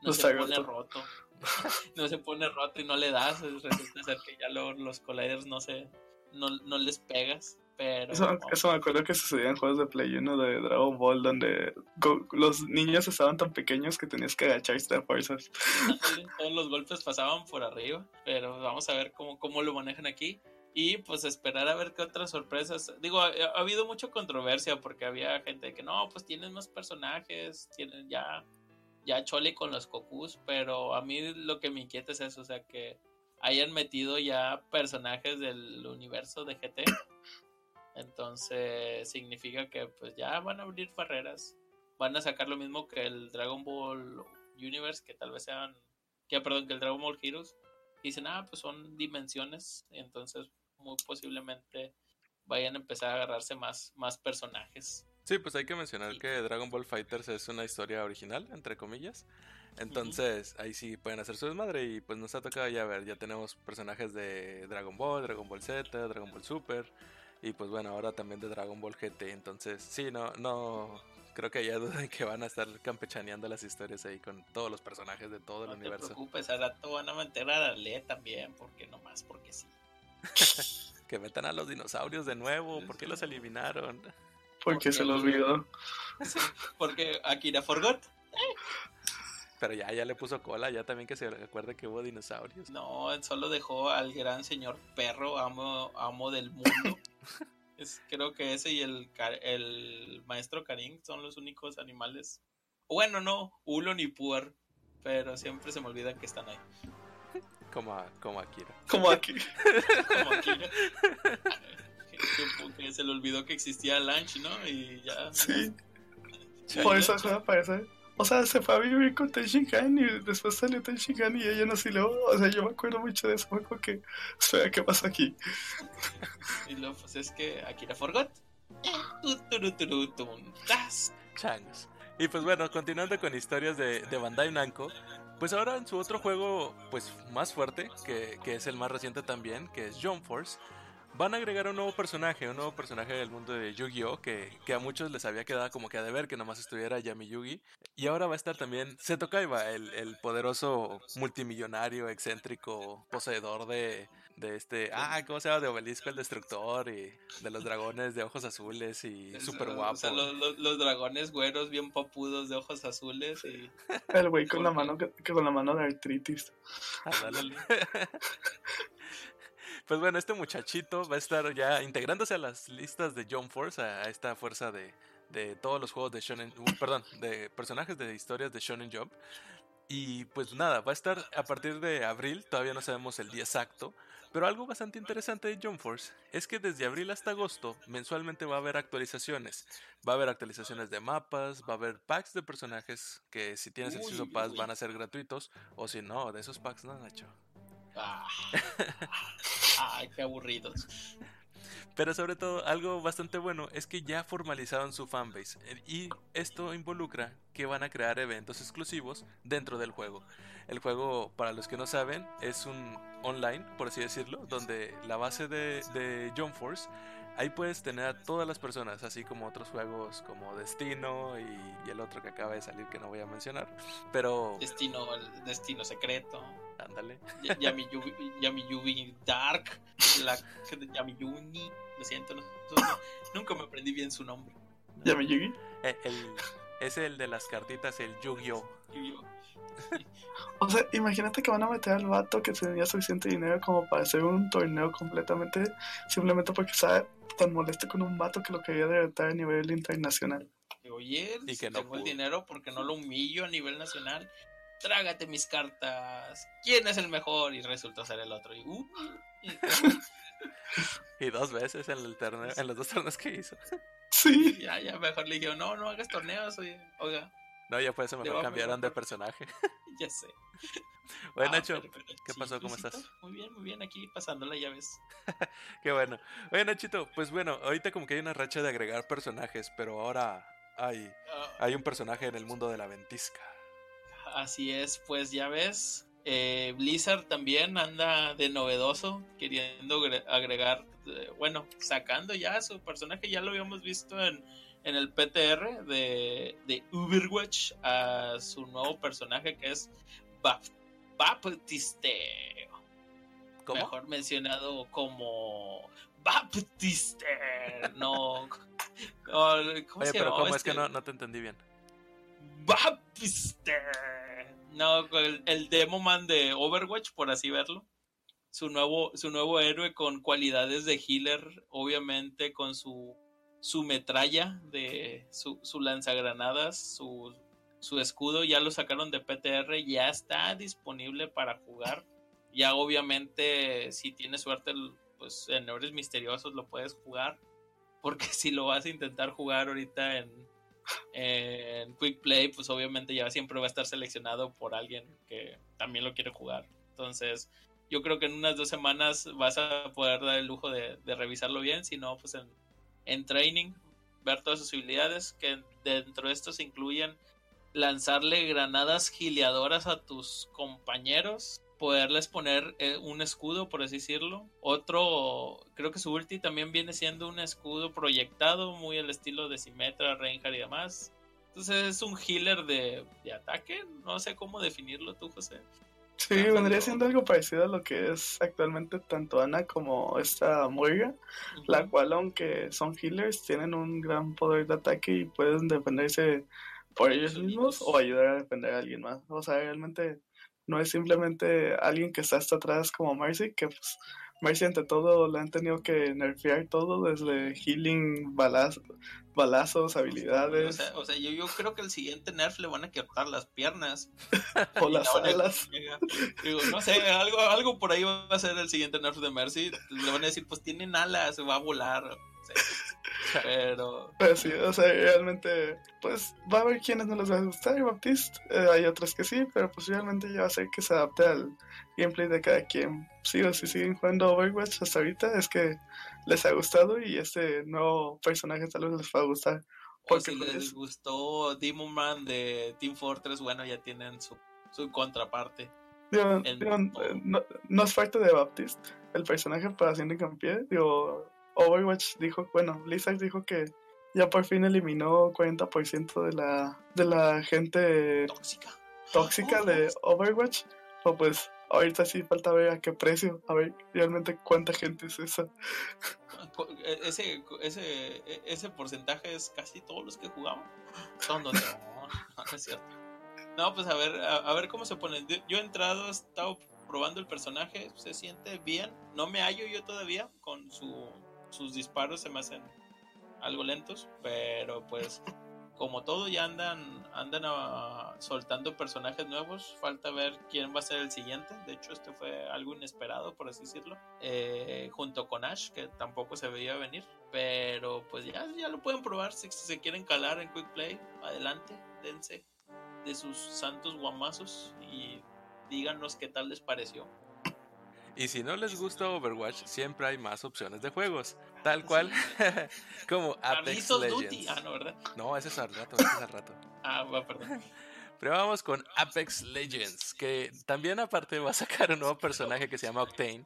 no No se pone roto. roto. no se pone roto y no le das. Resulta ser que ya luego los colliders no se, no, no les pegas. Pero Eso, eso me acuerdo que sucedía en juegos de Play 1 de Dragon Ball donde los niños estaban tan pequeños que tenías que agacharse a fuerzas. todos los golpes pasaban por arriba. Pero vamos a ver cómo, cómo lo manejan aquí. Y pues esperar a ver qué otras sorpresas. Digo, ha, ha habido mucha controversia porque había gente que no, pues tienen más personajes, tienen ya, ya chole con los cocus, pero a mí lo que me inquieta es eso, o sea que hayan metido ya personajes del universo de GT. Entonces significa que pues ya van a abrir barreras. Van a sacar lo mismo que el Dragon Ball Universe, que tal vez sean, que perdón, que el Dragon Ball Heroes. Dicen, ah, pues son dimensiones, entonces muy posiblemente vayan a empezar a agarrarse más, más personajes. Sí, pues hay que mencionar que Dragon Ball Fighters es una historia original, entre comillas. Entonces, ahí sí pueden hacer su desmadre y pues nos ha tocado ya ver, ya tenemos personajes de Dragon Ball, Dragon Ball Z, Dragon Ball Super y pues bueno, ahora también de Dragon Ball GT. Entonces, sí, no, no, creo que ya duda que van a estar campechaneando las historias ahí con todos los personajes de todo el No te universo. preocupes, al rato van a meter a Lea también, porque nomás, porque sí. Que metan a los dinosaurios de nuevo, ¿por qué los eliminaron? Porque se lo olvidó. Porque Akira forgot. Pero ya, ya le puso cola, ya también que se recuerde que hubo dinosaurios. No, él solo dejó al gran señor perro, amo, amo del mundo. es, creo que ese y el, el maestro Karin son los únicos animales. Bueno, no, Ulon y Puer, pero siempre se me olvida que están ahí. Como, a- como Akira. Como aquí. Como Akira. Que, que- se le olvidó que existía Lunch, ¿no? Y ya. Sí. Sí, Por ¿no? eso se me parece. O sea, se fue a vivir con Tenshinhan y después salió Tenshinhan y ella no se lo. O sea, yo me acuerdo mucho de eso. Fue como que. Espera, ¿qué pasa aquí? Y luego, pues es que Akira forgot. Changos. Y pues bueno, continuando con historias de, de Bandai Namco, pues ahora en su otro juego, pues más fuerte, que, que es el más reciente también, que es Jump Force, van a agregar un nuevo personaje, un nuevo personaje del mundo de Yu-Gi-Oh! Que, que a muchos les había quedado como que a deber que nomás estuviera Yami Yugi. Y ahora va a estar también Seto Kaiba, el, el poderoso multimillonario, excéntrico, poseedor de, de este... Ah, ¿cómo se llama? De Obelisco el Destructor y de los dragones de ojos azules y súper o guapo. sea, los, los- los dragones güeros bien papudos de ojos azules y El güey con la mano que, que con la mano de artritis. Ándale. Pues bueno, este muchachito va a estar ya integrándose a las listas de Jump Force, a esta fuerza de, de todos los juegos de Shonen, uh, perdón, de personajes de historias de Shonen Jump. Y pues nada, va a estar a partir de abril, todavía no sabemos el día exacto, pero algo bastante interesante de Jump Force es que desde abril hasta agosto mensualmente va a haber actualizaciones. Va a haber actualizaciones de mapas, va a haber packs de personajes que si tienes el uy, Pass van a ser gratuitos, o si no, de esos packs no, Nacho. Ah, ay, qué aburridos. Pero sobre todo, algo bastante bueno es que ya formalizaron su fanbase. eh, Y esto involucra que van a crear eventos exclusivos dentro del juego. El juego, para los que no saben, es un online, por así decirlo, donde la base de, de Jump Force, ahí puedes tener a todas las personas, así como otros juegos como Destino y, y el otro que acaba de salir que no voy a mencionar. Pero, Destino, el destino secreto. Ándale. Ya- Yami Yubi, Yami Yubi Dark. La Yami Yuni. Lo siento, no- no- nunca me aprendí bien su nombre. ¿Ya me llegué? Eh, el- es el de las cartitas, el Yu-Gi-Oh! O sea, imagínate que van a meter al vato que tenía suficiente dinero como para hacer un torneo completamente. Simplemente porque estaba tan molesto con un vato que lo quería derrotar a nivel internacional. Oye, Y que no tengo el dinero porque no lo humillo a nivel nacional. Trágate mis cartas. ¿Quién es el mejor? Y resultó ser el otro. Y, uh, y- Y dos veces en, el torneo, en los dos torneos que hizo. Sí. ya, ya mejor le dije, no, no hagas torneos, oye, oiga, No, ya por eso Le mejor cambiaron de personaje. ya sé. Bueno, Ah, Nacho, pero- pero ¿qué pasó? ¿Cómo estás? Muy bien, muy bien, aquí pasándola, ya ves. qué bueno. Oye, Nachito, pues bueno, ahorita como que hay una racha de agregar personajes, pero ahora hay, Ah, hay un personaje en el mundo de la ventisca. Así es, pues ya ves. eh, Blizzard también anda de novedoso, queriendo agre- agregar, eh, bueno, sacando ya su personaje, ya lo habíamos visto en, en el PTR de, de Overwatch, a su nuevo personaje que es Bap- Baptiste, ¿Cómo? mejor mencionado como Baptiste, no, no, ¿cómo Oye, se pero ¿cómo? Es que no, no te entendí bien. Baptiste. No, el, el demo man de Overwatch, por así verlo. Su nuevo, su nuevo héroe con cualidades de healer, obviamente con su, su metralla, de su, su lanzagranadas, su, su escudo, ya lo sacaron de PTR, ya está disponible para jugar. Ya obviamente, si tienes suerte, pues en Héroes Misteriosos lo puedes jugar. Porque si lo vas a intentar jugar ahorita en, en Quick Play, pues obviamente ya siempre va a estar seleccionado por alguien que también lo quiere jugar. Entonces, yo creo que en unas dos semanas vas a poder dar el lujo de, revisarlo bien, si no, pues en, training, ver todas sus habilidades, que dentro de estos incluyen lanzarle granadas gileadoras a tus compañeros, poderles poner eh, un escudo, por así decirlo. Otro, creo que su ulti también viene siendo un escudo proyectado, muy al estilo de Symmetra, Reinhardt y demás. Entonces es un healer de, de ataque, no sé cómo definirlo tú, José. Sí, vendría siendo algo parecido a lo que es actualmente tanto Ana como esta Moira, la Ujú. cual aunque son healers tienen un gran poder de ataque y pueden defenderse por ellos mismos o ayudar a defender a alguien más. O sea, realmente no es simplemente alguien que está hasta atrás como Mercy, que pues Mercy ante todo le han tenido que nerfear todo desde healing, balaz- balazos, O habilidades sea, o sea, yo, yo creo que el siguiente nerf le van a quitar las piernas. o las la alas. Digo, no sé, algo, algo por ahí va a ser el siguiente nerf de Mercy. Le van a decir, pues tienen alas, va a volar. sé. Pero Pero sí, o sea, realmente, pues va a haber quienes no les va a gustar Baptiste, eh, hay otros que sí, pero pues realmente ya va a ser que se adapte al gameplay de cada quien. Sí, o si siguen jugando Overwatch hasta ahorita es que les ha gustado y este nuevo personaje tal vez les va a gustar. o si pues, les gustó Demon Man de Team Fortress, bueno, ya tienen su, su contraparte. digo, en- digo, eh, no, no es parte de Baptiste, el personaje para haciendo hincapié, digo, Overwatch dijo, bueno, Blizzard dijo que ya por fin eliminó 40% de la, de la gente Tóxica. tóxica de Overwatch, o pues ahorita sí falta ver a qué precio, a ver realmente cuánta gente es esa. Cu- e- Ese, ese, e- ese porcentaje es casi todos los que jugaban. Son dos. No, no es cierto. No, pues a ver, a, a ver cómo se pone. Yo he entrado, he estado probando el personaje, se siente bien. No me hallo yo todavía con su, sus disparos, se me hacen algo lentos, pero pues como todo ya andan andan ah, soltando personajes nuevos. Falta ver quién va a ser el siguiente. De hecho, este fue algo inesperado, por así decirlo. Eh, junto con Ash, que tampoco se veía venir. Pero pues ya, ya lo pueden probar. Si, si se quieren calar en Quick Play, adelante, dense de sus santos guamazos y díganos qué tal les pareció. Y si no les gusta Overwatch, siempre hay más opciones de juegos. Tal cual como Apex Duty. Legends. Ah, no, ¿verdad? No, ese es al rato, ese es al rato. Ah, va, perdón. Pero vamos con Apex Legends, que también aparte va a sacar un nuevo personaje que se llama Octane.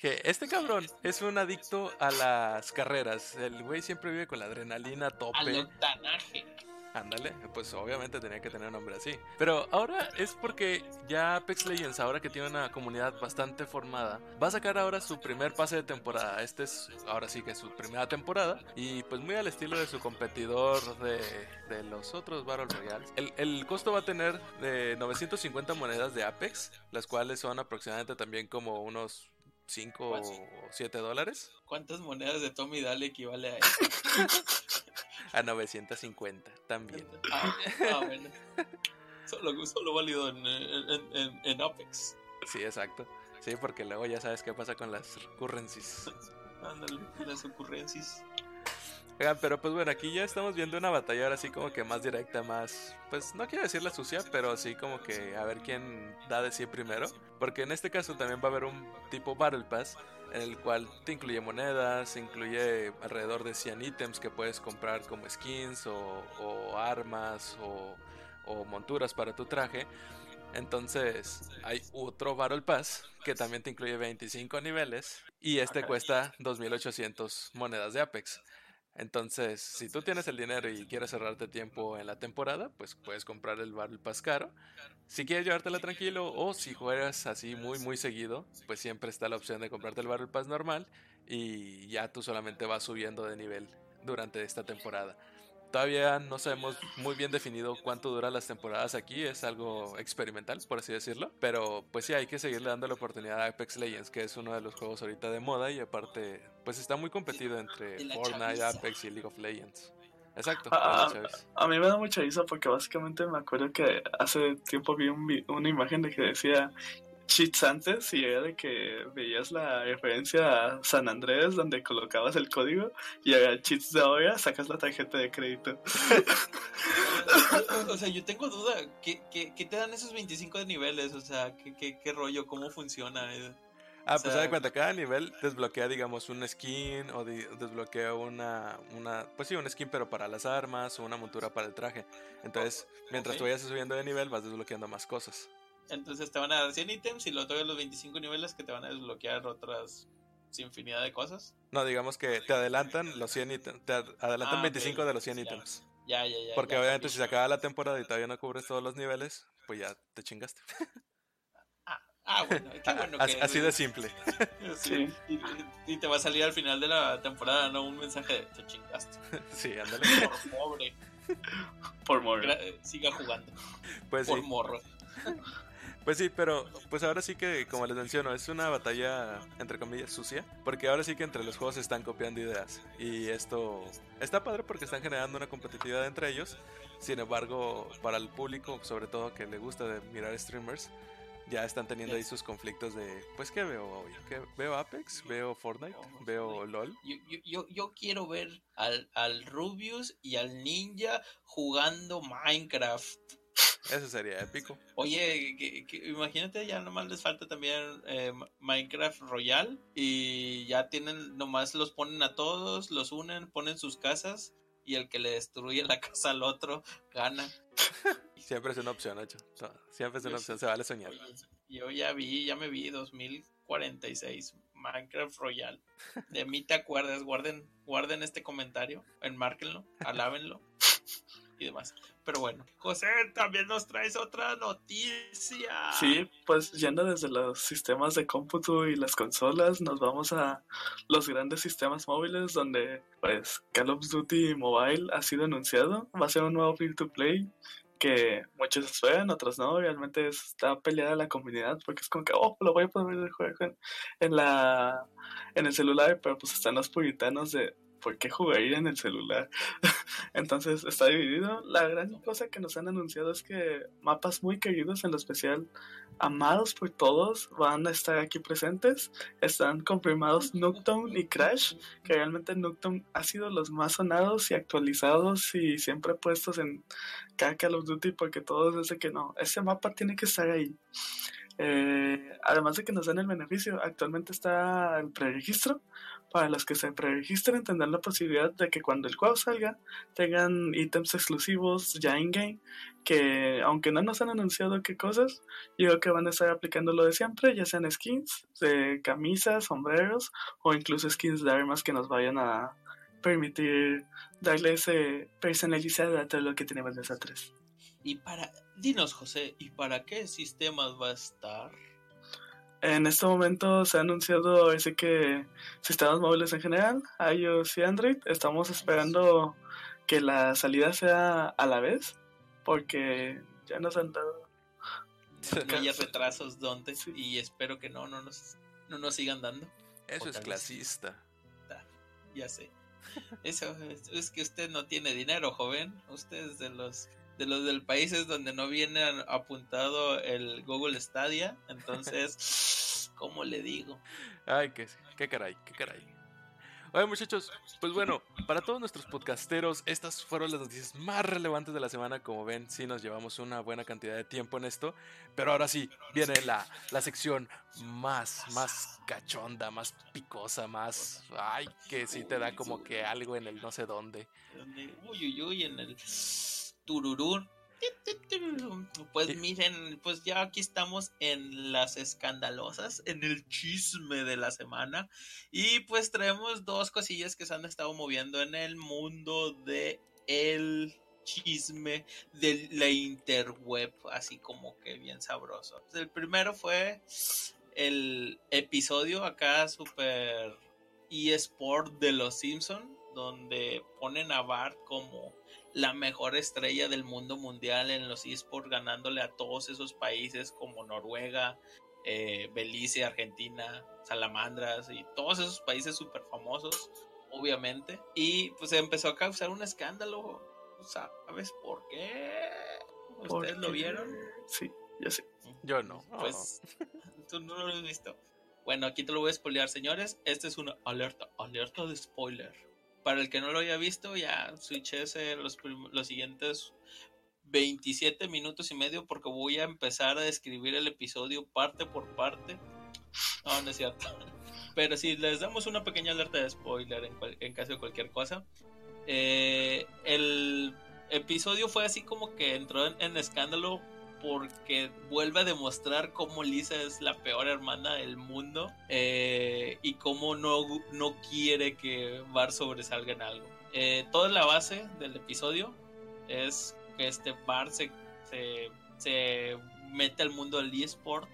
Que este cabrón es un adicto a las carreras. El güey siempre vive con la adrenalina a Al tope. octanaje. Ándale, pues obviamente tenía que tener un nombre así. Pero ahora es porque ya Apex Legends, ahora que tiene una comunidad bastante formada, va a sacar ahora su primer pase de temporada. Este es ahora sí que es su primera temporada. Y pues muy al estilo de su competidor de, de los otros Battle Royales. El, el costo va a tener de 950 monedas de Apex, las cuales son aproximadamente también como unos 5 o 7 dólares. ¿Cuántas monedas de Tommy Daly equivale a eso? a 950 también. Ah, ah, bueno. Solo, solo válido en, en, en, en Apex. Sí, exacto. Sí, porque luego ya sabes qué pasa con las currencies. Ándale, las ocurrencias. Oigan, pero pues bueno, aquí ya estamos viendo una batalla ahora sí como que más directa, más, pues no quiero decir la sucia, pero sí como que a ver quién da de sí primero. Porque en este caso también va a haber un tipo Battle Pass en el cual te incluye monedas, incluye alrededor de 100 ítems que puedes comprar como skins o, o armas o, o monturas para tu traje. Entonces hay otro Battle Pass que también te incluye 25 niveles y este Ajá. cuesta 2.800 monedas de Apex. Entonces, si tú tienes el dinero y quieres cerrarte tiempo en la temporada, pues puedes comprar el Battle Pass caro. Si quieres llevártela tranquilo o si juegas así muy muy seguido, pues siempre está la opción de comprarte el Battle Pass normal y ya tú solamente vas subiendo de nivel durante esta temporada. Todavía no sabemos muy bien definido cuánto duran las temporadas aquí, es algo experimental, por así decirlo. Pero pues sí, hay que seguirle dando la oportunidad a Apex Legends, que es uno de los juegos ahorita de moda y aparte, pues está muy competido entre Fortnite. Apex y League of Legends. Exacto. Ah, para la chaviza. A mí me da mucha risa porque básicamente me acuerdo que hace tiempo vi un vi- una imagen de que decía cheats antes y era de que veías la referencia a San Andrés donde colocabas el código y ahora cheats de ahora sacas la tarjeta de crédito. O sea, yo tengo duda. ¿Qué, qué, qué te dan esos 25 de niveles? O sea, ¿qué, qué, qué rollo? ¿Cómo funciona? Eh, Ah, o pues sea- haz de cuenta, cada nivel desbloquea, digamos, un skin o desbloquea una, una, pues sí, un skin pero para las armas o una montura para el traje. Entonces, mientras ok. tú vayas subiendo de nivel, vas desbloqueando más cosas. Entonces te van a dar 100 ítems y luego todavía los 25 niveles que te van a desbloquear otras infinidad de cosas. No, digamos que te adelantan los 100 ítems, te ad- adelantan Ah, ok. 25 de los 100 Ya. ítems. Ya, ya, ya. Porque ya obviamente si se acaba la temporada y todavía no cubres todos los niveles, pues ya te chingaste. Ah, bueno, qué bueno así, que- así de simple. Sí. Y, y te va a salir al final de la temporada, ¿no? Un mensaje de te chingaste. Sí, ándale. Por pobre. Por morro. Siga jugando. Pues Por sí, morro. Pues sí, pero pues ahora sí que, como les menciono, es una batalla, entre comillas, sucia. Porque ahora sí que entre los juegos se están copiando ideas. Y esto está padre porque están generando una competitividad entre ellos. Sin embargo, para el público, sobre todo que le gusta de mirar streamers, ya están teniendo ahí sus conflictos de, pues, ¿qué veo hoy? ¿Qué- ¿Veo Apex? ¿Veo Fortnite? ¿Veo LOL? Yo, yo, yo, yo quiero ver al, al Rubius y al Ninja jugando Minecraft. Eso sería épico. Oye, que- que- imagínate, ya nomás les falta también eh, Minecraft Royal y ya tienen, nomás los ponen a todos, los unen, ponen sus casas y el que le destruye la casa al otro gana. Siempre es una opción, hecho. Siempre es una opción, se vale soñar. Yo ya vi, ya me vi 2046 Minecraft Royal. De mí te acuerdas, guarden, guarden este comentario, enmárquenlo, alábenlo y demás. Pero bueno, José, también nos traes otra noticia. Sí, pues yendo desde los sistemas de cómputo y las consolas, nos vamos a los grandes sistemas móviles donde pues Call of Duty Mobile ha sido anunciado. Va a ser un nuevo free to play que muchos esperan, otros no. Realmente está peleada la comunidad porque es como que, oh, lo voy a poder en, en la en el celular, pero pues están los puritanos de ¿por qué jugaría en el celular? Entonces está dividido. La gran cosa que nos han anunciado es que mapas muy queridos, en lo especial amados por todos, van a estar aquí presentes. Están confirmados Nuketown y Crash, que realmente Nuketown ha sido los más sonados y actualizados y siempre puestos en cada Call of Duty porque todos dicen que no, ese mapa tiene que estar ahí. Eh, además de que nos dan el beneficio, actualmente está el preregistro. Para los que se preregistren tendrán la posibilidad de que cuando el juego salga tengan ítems exclusivos ya in-game, que aunque no nos han anunciado qué cosas, yo creo que van a estar aplicando lo de siempre, ya sean skins de camisas, sombreros o incluso skins de armas que nos vayan a permitir darle ese personalizado a todo lo que tenemos nosotros. Y para, dinos José, ¿y para qué sistemas va a estar? En este momento se ha anunciado ese que sistemas móviles en general, iOS y Android. Estamos esperando que la salida sea a la vez, porque ya nos han dado. No haya retrasos donde Sí. y espero que no, no nos, no nos sigan dando. Eso es clasista. Ya sé. Eso es, es que usted no tiene dinero, joven. Usted es de los de los del países donde no viene apuntado el Google Stadia. Entonces, ¿cómo le digo? Ay, qué, qué caray, qué caray. Oye, muchachos, pues bueno, para todos nuestros podcasteros, estas fueron las noticias más relevantes de la semana. Como ven, sí nos llevamos una buena cantidad de tiempo en esto. Pero ahora sí, viene la, la sección más, más cachonda, más picosa, más. Ay, que sí te da como que algo en el no sé dónde. Uy, uy, uy, en el tururún. Pues miren, pues ya aquí estamos en las escandalosas, en el chisme de la semana. Y pues traemos dos cosillas que se han estado moviendo en el mundo de el chisme de la interweb, así como que bien sabroso. El primero fue el episodio acá super eSport de los Simpson, donde ponen a Bart como la mejor estrella del mundo mundial en los esports, ganándole a todos esos países como Noruega, eh, Belice, Argentina, Salamandras y todos esos países súper famosos, obviamente. Y pues empezó a causar un escándalo. ¿Sabes por qué? ¿Ustedes lo vieron? Sí, yo sí. Yo no. Pues tú no lo has visto. Bueno, aquí te lo voy a spoilear, señores. Este es una alerta, alerta de spoiler para el que no lo haya visto, ya switchese los, los siguientes 27 minutos y medio porque voy a empezar a describir el episodio parte por parte. No, no es cierto. Pero si les damos una pequeña alerta de spoiler en, caso de cualquier cosa. Eh, el episodio fue así como que entró en escándalo porque vuelve a demostrar cómo Lisa es la peor hermana del mundo eh, y cómo no, no quiere que Bar sobresalga en algo. Eh, toda la base del episodio es que este Bar se, se, mete al mundo del eSport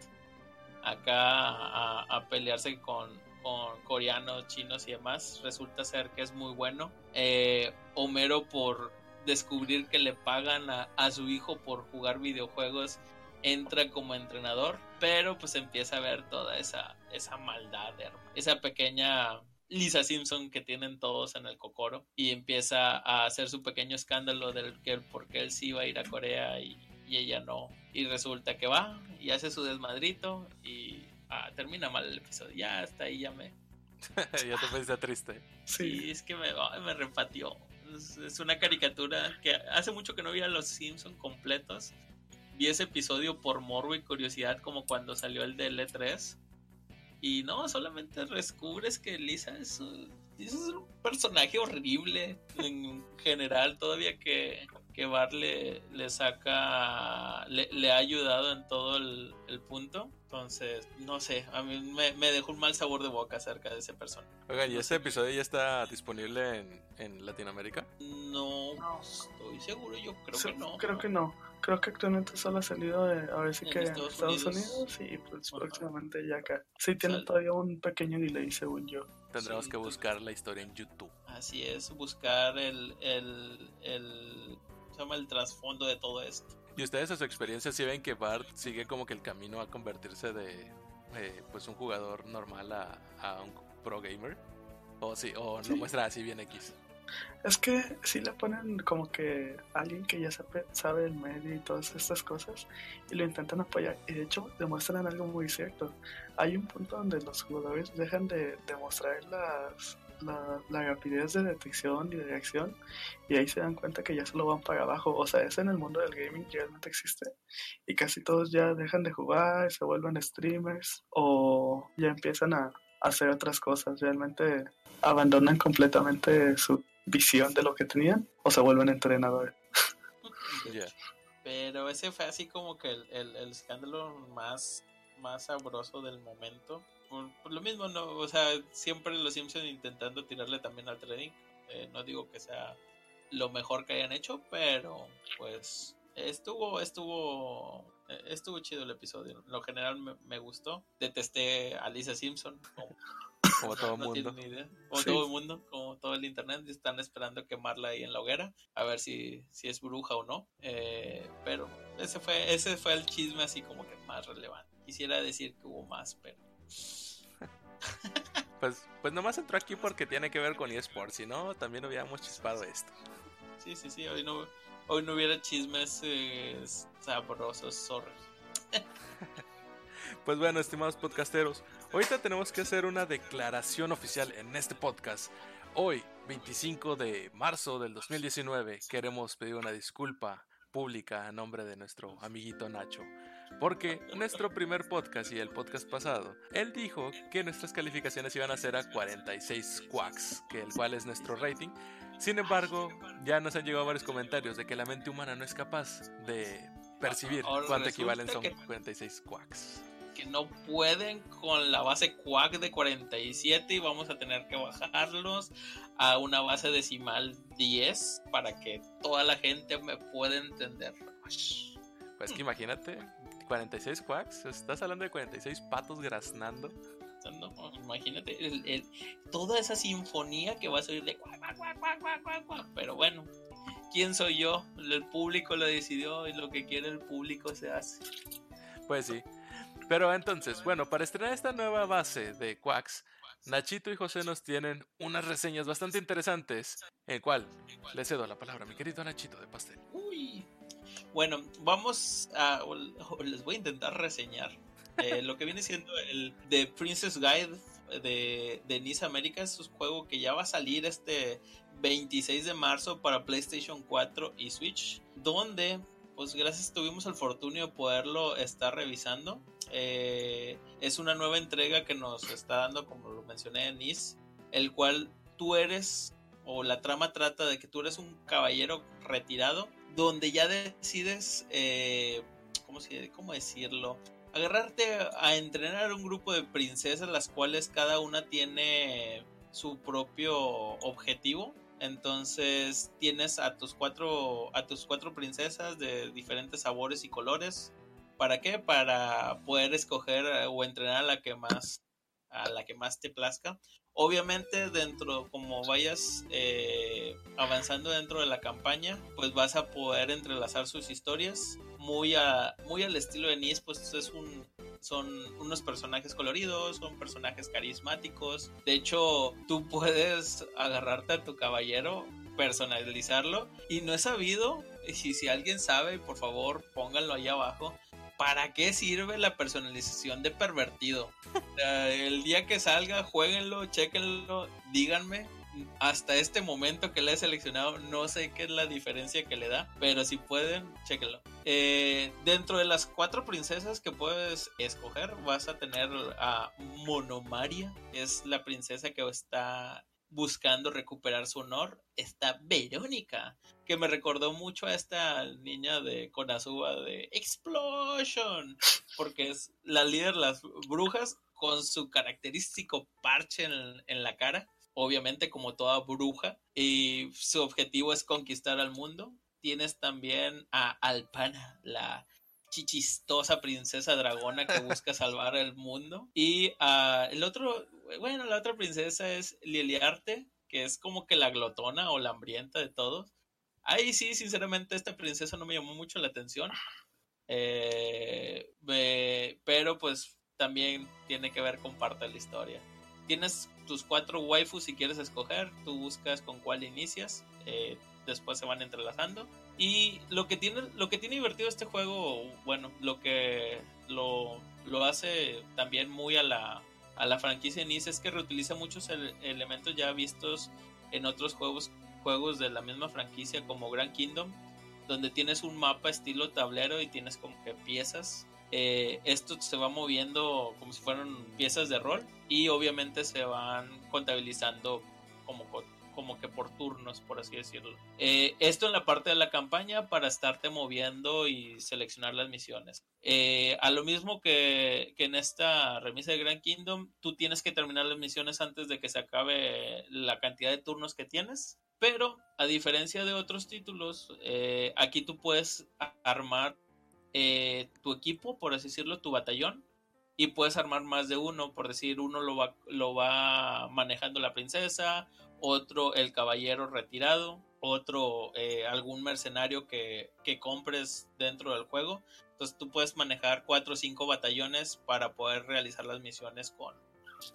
acá a, pelearse con, con, coreanos, chinos y demás. Resulta ser que es muy bueno. Eh, Homero por descubrir que le pagan a, su hijo por jugar videojuegos, entra como entrenador, pero pues empieza a ver toda esa, esa maldad, esa pequeña Lisa Simpson que tienen todos en el cocoro y empieza a hacer su pequeño escándalo del que porque él sí iba a ir a Corea y, ella no. Y resulta que va y hace su desmadrito y ah, termina mal el episodio. Ya hasta ahí ya me... ya te pensé triste. Sí, es que me, me repatió es, una caricatura que hace mucho que no veía los Simpson completos. Vi ese episodio por morbo y curiosidad como cuando salió el de L3. Y no, solamente descubres que Lisa es, un personaje horrible en general, todavía que que Bar le, saca, le, ha ayudado en todo el, punto. Entonces, no sé, a mí me, dejó un mal sabor de boca acerca de ese personaje. Oigan, ¿y este episodio ya está disponible en, Latinoamérica? No, estoy seguro, yo creo que no. Creo que no. Creo que actualmente solo ha salido de, ahora sí que Estados en Estados Unidos, y pues próximamente ya acá. Sí, tiene todavía un pequeño delay, según yo. Tendremos que buscar la historia en YouTube. Así es, buscar el, el, el llama el trasfondo de todo esto. ¿Y ustedes a su experiencia si ven que Bart sigue como que el camino a convertirse de eh, pues un jugador normal a, un pro gamer? O sí, o no muestra así bien X. Es que si le ponen como que alguien que ya sabe, sabe el medio y todas estas cosas y lo intentan apoyar. Y de hecho demuestran algo muy cierto. Hay un punto donde los jugadores dejan de demostrar las, la, rapidez de detección y de reacción y ahí se dan cuenta que ya se lo van para abajo. O sea, eso en el mundo del gaming realmente existe y casi todos ya dejan de jugar, se vuelven streamers o ya empiezan a, hacer otras cosas. Realmente abandonan completamente su visión de lo que tenían o se vuelven entrenadores. Pero ese fue así como que el, el, el escándalo más, más sabroso del momento por, lo mismo, no, o sea, siempre los Simpsons intentando tirarle también al trading. Eh, no digo que sea lo mejor que hayan hecho, pero pues estuvo, estuvo, eh, estuvo chido el episodio. En lo general me, gustó. Detesté a Lisa Simpson. Como, todo el mundo. Como todo el mundo, como todo el internet. Están esperando quemarla ahí en la hoguera. A ver si, si es bruja o no. Eh, pero ese fue, ese fue el chisme así como que más relevante. Quisiera decir que hubo más, pero Pues, pues nomás entró aquí porque tiene que ver con eSports, si no, también hubiéramos chispado esto. Sí, sí, sí, hoy no, hoy no hubiera chismes eh, sabrosos, sorry. Pues bueno, estimados podcasteros, ahorita tenemos que hacer una declaración oficial en este podcast. Hoy, 25 de marzo del 2019, queremos pedir una disculpa pública a nombre de nuestro amiguito Nacho. Porque nuestro primer podcast y el podcast pasado, él dijo que nuestras calificaciones iban a ser a 46 quacks, que el cual es nuestro rating. Sin embargo, ya nos han llegado varios comentarios de que la mente humana no es capaz de percibir Ahora cuánto equivalen son que- 46 quacks. Que no pueden con la base Quack de 47 y vamos a tener que bajarlos a una base decimal 10 para que toda la gente me pueda entender. Pues que imagínate, 46 quacks, estás hablando de 46 patos graznando. No, imagínate el- el- toda esa sinfonía que va a salir de cuac, cuac, cuac. Pero bueno, ¿quién soy yo? El público lo decidió y lo que quiere el público se hace. Pues sí. Pero entonces, bueno, para estrenar esta nueva base de quacks, Nachito y José nos tienen unas reseñas bastante interesantes, en el cual le cedo la palabra a mi querido Nachito de Pastel. Uy. Bueno, vamos a. o- o les voy a intentar reseñar eh, lo que viene siendo el The Princess Guide de, de Nice América. Es un juego que ya va a salir este 26 de marzo para PlayStation 4 y Switch. Donde, pues gracias, tuvimos el fortunio de poderlo estar revisando. Eh, es una nueva entrega que nos está dando, como lo mencioné en Nice, el cual tú eres o la trama trata de que tú eres un caballero retirado donde ya decides, eh, ¿cómo, se- ¿cómo decirlo? Agarrarte a entrenar un grupo de princesas, las cuales cada una tiene su propio objetivo. Entonces tienes a tus cuatro, a tus cuatro princesas de diferentes sabores y colores. ¿Para qué? Para poder escoger eh, o entrenar a la que más, a la que más te plazca. Obviamente dentro, como vayas eh, avanzando dentro de la campaña, pues vas a poder entrelazar sus historias muy, a, muy al estilo de Nis, pues es un, son unos personajes coloridos, son personajes carismáticos. De hecho, tú puedes agarrarte a tu caballero, personalizarlo y no he sabido, y si alguien sabe, por favor pónganlo ahí abajo. ¿Para qué sirve la personalización de pervertido? El día que salga, jueguenlo, chequenlo, díganme. Hasta este momento que le he seleccionado, no sé qué es la diferencia que le da, pero si pueden, chequenlo. Eh, dentro de las cuatro princesas que puedes escoger, vas a tener a Monomaria, es la princesa que está buscando recuperar su honor. Está Verónica, que me recordó mucho a esta niña de Konosuba de Explosion, porque es la líder de las brujas con su característico parche en, en la cara, obviamente como toda bruja, y su objetivo es conquistar al mundo. Tienes también a Alpana, la chichistosa princesa dragona que busca salvar el mundo. Y ah, el otro, bueno, la otra princesa es Liliarte, que es como que la glotona o la hambrienta de todos. Ahí sí, sinceramente, esta princesa no me llamó mucho la atención. Eh, pero pues también tiene que ver con parte de la historia. Tienes tus cuatro waifus si quieres escoger, tú buscas con cuál inicias, eh, después se van entrelazando. Y lo que tiene, lo que tiene divertido este juego, bueno, lo que lo, lo hace también muy a la, a la franquicia Nice es que reutiliza muchos ele- elementos ya vistos en otros juegos, juegos de la misma franquicia como Grand Kingdom, donde tienes un mapa estilo tablero y tienes como que piezas. Eh, esto se va moviendo como si fueran piezas de rol y obviamente se van contabilizando como, co- como que por turnos, por así decirlo. Eh, esto en la parte de la campaña para estarte moviendo y seleccionar las misiones. Eh, a lo mismo que, que en esta remisa de Grand Kingdom, tú tienes que terminar las misiones antes de que se acabe la cantidad de turnos que tienes. Pero a diferencia de otros títulos, eh, aquí tú puedes armar eh, tu equipo, por así decirlo, tu batallón, y puedes armar más de uno, por decir, uno lo va, lo va manejando la princesa, otro el caballero retirado, otro eh, algún mercenario que, que compres dentro del juego. Entonces tú puedes manejar cuatro o cinco batallones para poder realizar las misiones con,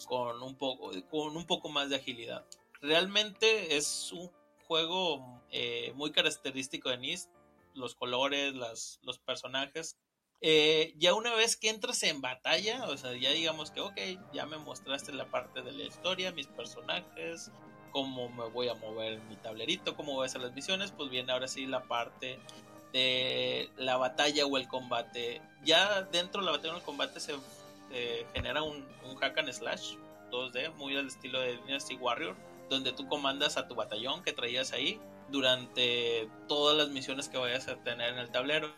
con un poco, con un poco más de agilidad. Realmente es un juego eh, muy característico de NIS, los colores, las, los personajes. Eh, ya una vez que entras en batalla, o sea, ya digamos que, ok, ya me mostraste la parte de la historia, mis personajes, cómo me voy a mover mi tablerito, cómo voy a hacer las misiones, pues viene ahora sí la parte de la batalla o el combate. Ya dentro de la batalla o el combate se eh, genera un, un, hack and slash 2D, muy al estilo de Dynasty Warrior, donde tú comandas a tu batallón que traías ahí durante todas las misiones que vayas a tener en el tablero.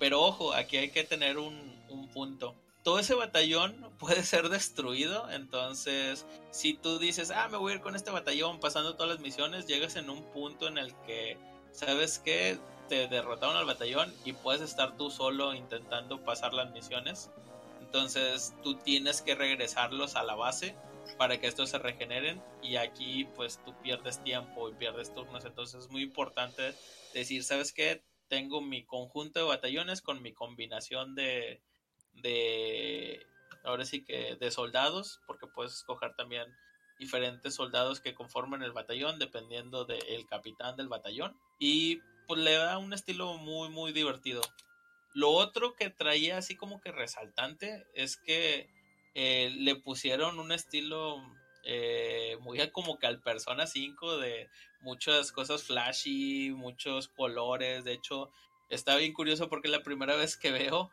Pero ojo, aquí hay que tener un, un punto todo ese batallón puede ser destruido. Entonces, si tú dices, ah, me voy a ir con este batallón pasando todas las misiones, llegas en un punto en el que, ¿sabes que Te derrotaron al batallón y puedes estar tú solo intentando pasar las misiones. Entonces, tú tienes que regresarlos a la base para que estos se regeneren y aquí pues tú pierdes tiempo y pierdes turnos. Entonces, es muy importante decir, ¿sabes qué? Tengo mi conjunto de batallones con mi combinación de, de ahora sí que de soldados, porque puedes escoger también diferentes soldados que conforman el batallón dependiendo del capitán del batallón y pues le da un estilo muy muy divertido. Lo otro que traía así como que resaltante es que eh, le pusieron un estilo eh, muy como que al Persona 5 de muchas cosas flashy, muchos colores. De hecho, está bien curioso porque la primera vez que veo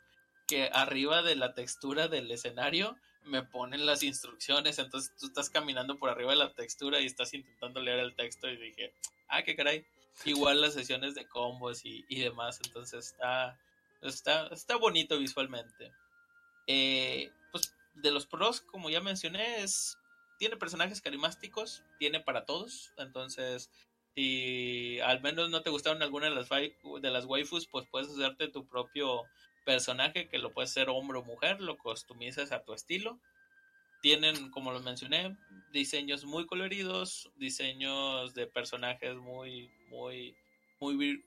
que arriba de la textura del escenario me ponen las instrucciones, entonces tú estás caminando por arriba de la textura y estás intentando leer el texto y dije, ah, qué caray. Igual las sesiones de combos y, demás, entonces está, está, está bonito visualmente. Eh, pues de los pros, como ya mencioné, es, tiene personajes carismáticos, tiene para todos, entonces si al menos no te gustaron alguna de las, de las waifus, pues puedes hacerte tu propio personaje que lo puedes ser hombre o mujer, lo customizas a tu estilo. Tienen, como lo mencioné, diseños muy coloridos, diseños de personajes muy, muy, muy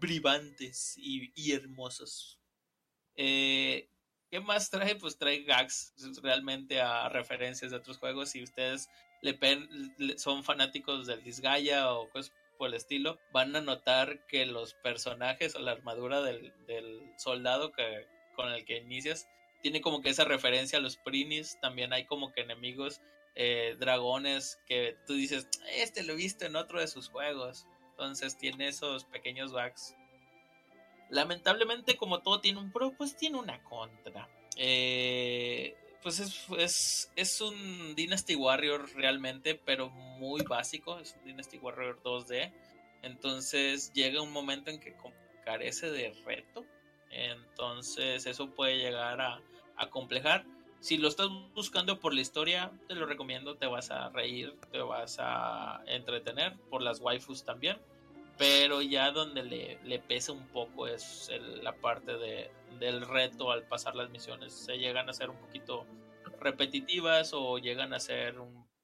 brillantes y, hermosos. Eh, ¿Qué más trae? Pues trae gags realmente a referencias de otros juegos. Si ustedes le, son fanáticos del Disgaea o cosas por el estilo, van a notar que los personajes o la armadura del, soldado que, con el que inicias tiene como que esa referencia a los Prinis. También hay como que enemigos, eh, dragones que tú dices, este lo he visto en otro de sus juegos. Entonces tiene esos pequeños bugs. Lamentablemente, como todo tiene un pro, pues tiene una contra. Eh, pues es, es, es, un Dynasty Warrior realmente, pero muy básico. Es un Dynasty Warrior 2D. Entonces llega un momento en que carece de reto. Entonces eso puede llegar a, a complejar. Si lo estás buscando por la historia, te lo recomiendo. Te vas a reír, te vas a entretener. Por las waifus también. Pero ya donde le, le pesa un poco es la parte de, del reto al pasar las misiones. Se llegan a ser un poquito repetitivas o llegan a ser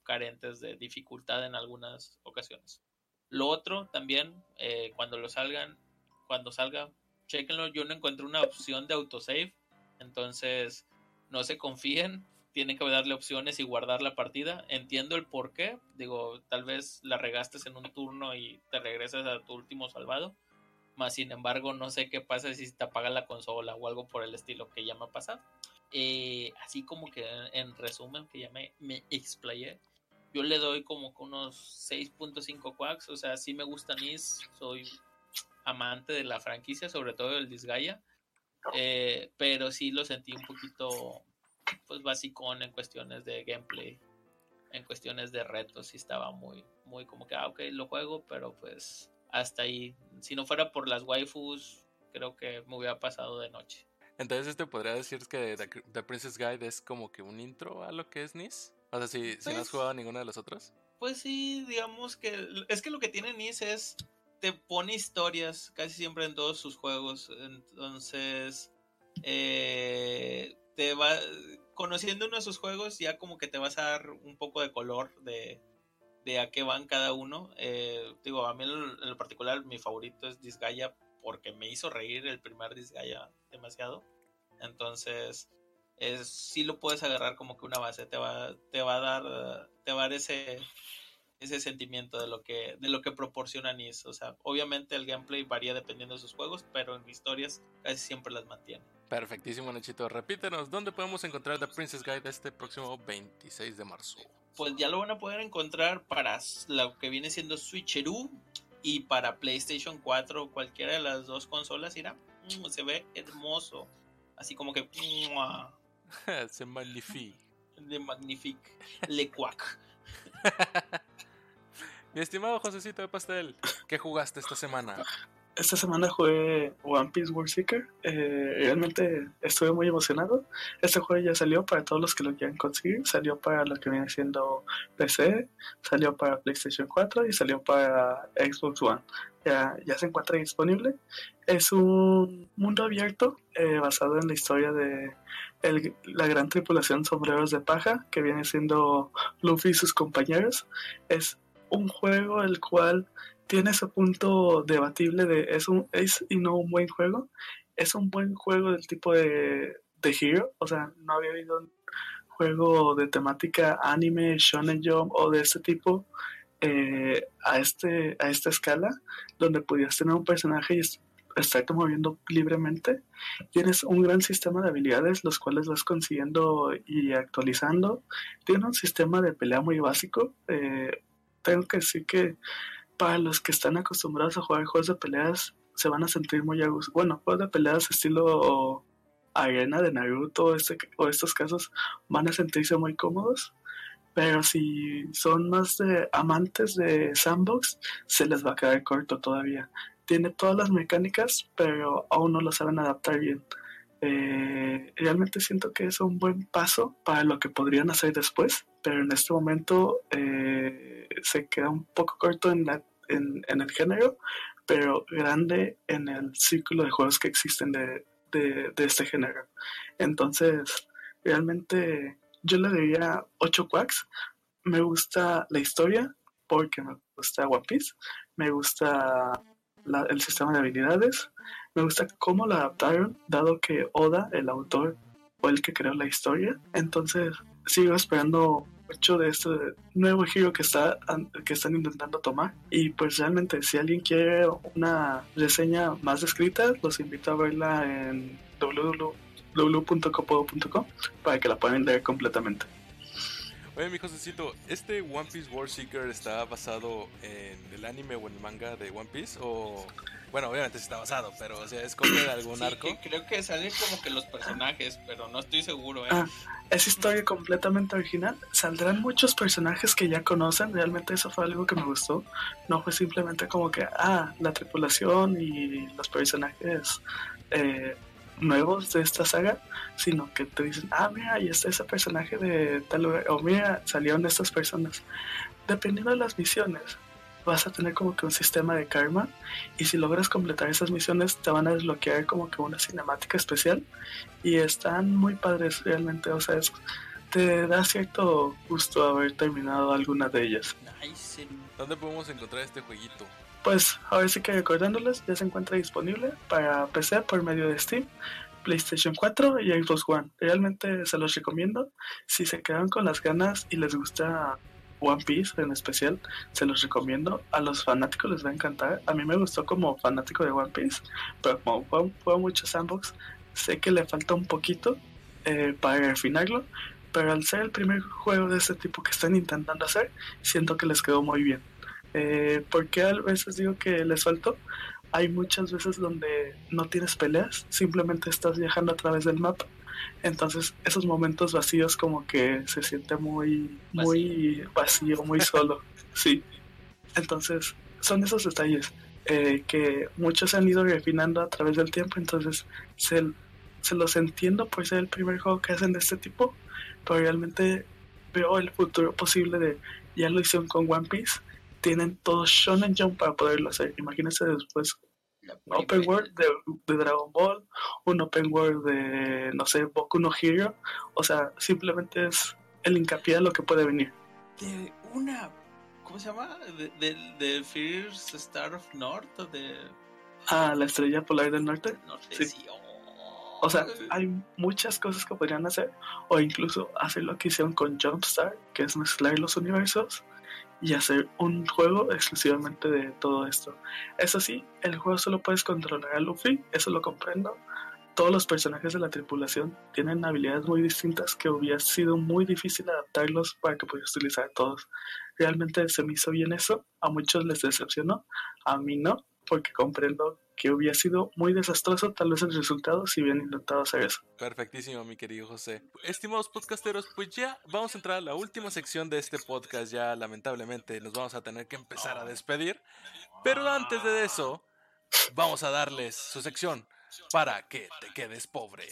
carentes de dificultad en algunas ocasiones. Lo otro también, eh, cuando lo salgan, cuando salga, chequenlo. Yo no encontré una opción de autosave, entonces no se confíen. Tienen que darle opciones y guardar la partida. Entiendo el por qué. Digo, tal vez la regaste en un turno y te regresas a tu último salvado más sin embargo, no sé qué pasa si te apaga la consola o algo por el estilo que ya me ha pasado. Eh, así como que en resumen, que ya me, me explayé, yo le doy como unos 6.5 quacks. O sea, sí me gusta NIS, soy amante de la franquicia, sobre todo el Disgaea. Eh, pero sí lo sentí un poquito pues basicón en cuestiones de gameplay en cuestiones de retos sí estaba muy muy como que ah ok lo juego pero pues hasta ahí. Si no fuera por las waifus, creo que me hubiera pasado de noche. Entonces, ¿este podría decir que The, Princess Guide es como que un intro a lo que es Nis? O sea, si, no has pues jugado a ninguna de las otras. Pues sí, digamos que. Es que lo que tiene Nis es. Te pone historias casi siempre en todos sus juegos. Entonces. Eh, te va. Conociendo uno de sus juegos, ya como que te vas a dar un poco de color de, a qué van cada uno. Eh, digo, a mí en lo particular mi favorito es Disgaea porque me hizo reír el primer Disgaea demasiado. Entonces, es sí lo puedes agarrar como que una base, te va, te va a dar, te va a dar ese, ese sentimiento de lo que, de lo que proporciona NIS. O sea, obviamente el gameplay varía dependiendo de sus juegos, pero en historias casi siempre las mantiene. Perfectísimo, Nachito. Repítenos, ¿dónde podemos encontrar The Princess Guide este próximo 26 de marzo? Pues ya lo van a poder encontrar para lo que viene siendo Switcheroo y para PlayStation 4, cualquiera de las dos consolas, irá. Mm, se ve hermoso. Así como que. Se magnifique. De magnifique. Le cuac. Mi estimado Josecito de Pastel, ¿qué jugaste esta semana? Esta semana jugué One Piece World Seeker. Eh, realmente estuve muy emocionado. Este juego ya salió para todos los que lo quieran conseguir. Salió para lo que viene siendo PC, salió para PlayStation 4 y salió para Xbox One. Ya, ya se encuentra disponible. Es un mundo abierto eh, basado en la historia de el, la gran tripulación sombreros de paja que viene siendo Luffy y sus compañeros. Es un juego el cual tiene ese punto debatible de es un es y no un buen juego. Es un buen juego del tipo de, de Hero, o sea, no había habido un juego de temática anime, shonen jump o de este tipo eh, a este a esta escala donde pudieras tener un personaje y estarte moviendo libremente. Tienes un gran sistema de habilidades, los cuales vas consiguiendo y actualizando. Tiene un sistema de pelea muy básico. Eh, tengo que decir que para los que están acostumbrados a jugar juegos de peleas, se van a sentir muy a gusto. Bueno, juegos de peleas estilo arena de Naruto este, o estos casos van a sentirse muy cómodos. Pero si son más de amantes de sandbox, se les va a quedar corto todavía. Tiene todas las mecánicas, pero aún no lo saben adaptar bien. Eh, realmente siento que es un buen paso para lo que podrían hacer después, pero en este momento eh, se queda un poco corto en, la, en, en, el género, pero grande en el círculo de juegos que existen de, de, de este género. Entonces, realmente yo le diría 8 quacks. Me gusta la historia porque me gusta One Piece, me gusta la, el sistema de habilidades, me gusta cómo lo adaptaron, dado que Oda, el autor, fue el que creó la historia. Entonces, sigo esperando mucho de este nuevo giro que, está, que están intentando tomar. Y pues realmente, si alguien quiere una reseña más descrita, los invito a verla en www.copodo.com para que la puedan leer completamente. Oye, mi Josecito, ¿este One Piece World Seeker está basado en el anime o en el manga de One Piece? O. Bueno, obviamente sí está basado, pero o sea, ¿es copia de algún Sí, arco? que creo que salen como que los personajes, pero no estoy seguro, ¿eh? Ah, es historia completamente original. Saldrán muchos personajes que ya conocen. Realmente eso fue algo que me gustó. No fue simplemente como que, ah, la tripulación y los personajes eh, nuevos de esta saga, sino que te dicen, ah, mira, ahí está ese personaje de tal lugar, o mira, salieron estas personas. Dependiendo de las misiones, vas a tener como que un sistema de karma y si logras completar esas misiones te van a desbloquear como que una cinemática especial y están muy padres realmente, o sea, es, te da cierto gusto haber terminado alguna de ellas. Nice. ¿Dónde podemos encontrar este jueguito? Pues ahora sí que recordándoles, ya se encuentra disponible para PC por medio de Steam, PlayStation 4 y Xbox One. Realmente se los recomiendo. Si se quedan con las ganas y les gusta One Piece en especial, se los recomiendo. A los fanáticos les va a encantar. A mí me gustó como fanático de One Piece, pero como juego, juego mucho sandbox, sé que le falta un poquito eh, para refinarlo. Pero al ser el primer juego de este tipo que están intentando hacer, siento que les quedó muy bien. Eh, porque a veces digo que les faltó? Hay muchas veces donde no tienes peleas, simplemente estás viajando a través del mapa. Entonces, esos momentos vacíos como que se siente muy, muy vacío, muy solo. sí. Entonces, son esos detalles eh, que muchos han ido refinando a través del tiempo. Entonces, se, se los entiendo por ser el primer juego que hacen de este tipo, pero realmente veo el futuro posible de ya lo hicieron con One Piece tienen todo Shonen Jump para poderlo hacer. Imagínense después un Open World de, de, Dragon Ball, un Open World de, no sé, Boku no Hero. O sea, simplemente es el hincapié de lo que puede venir. De una, ¿cómo se llama? De, de, de Fierce Star of North o de... Ah, la estrella polar del norte. norte Sí. sí. Oh, O sea, hay muchas cosas que podrían hacer, o incluso hacer lo que hicieron con Jumpstart, que es mezclar los universos y hacer un juego exclusivamente de todo esto. Eso sí, el juego solo puedes controlar a Luffy, eso lo comprendo. Todos los personajes de la tripulación tienen habilidades muy distintas que hubiera sido muy difícil adaptarlos para que pudieras utilizar todos. Realmente se me hizo bien eso, a muchos les decepcionó, a mí no, porque comprendo que hubiera sido muy desastroso tal vez el resultado si hubieran intentado hacer eso. Perfectísimo, mi querido José. Estimados podcasteros, pues ya vamos a entrar a la última sección de este podcast. Ya lamentablemente nos vamos a tener que empezar a despedir. Pero antes de eso, vamos a darles su sección para que te quedes pobre.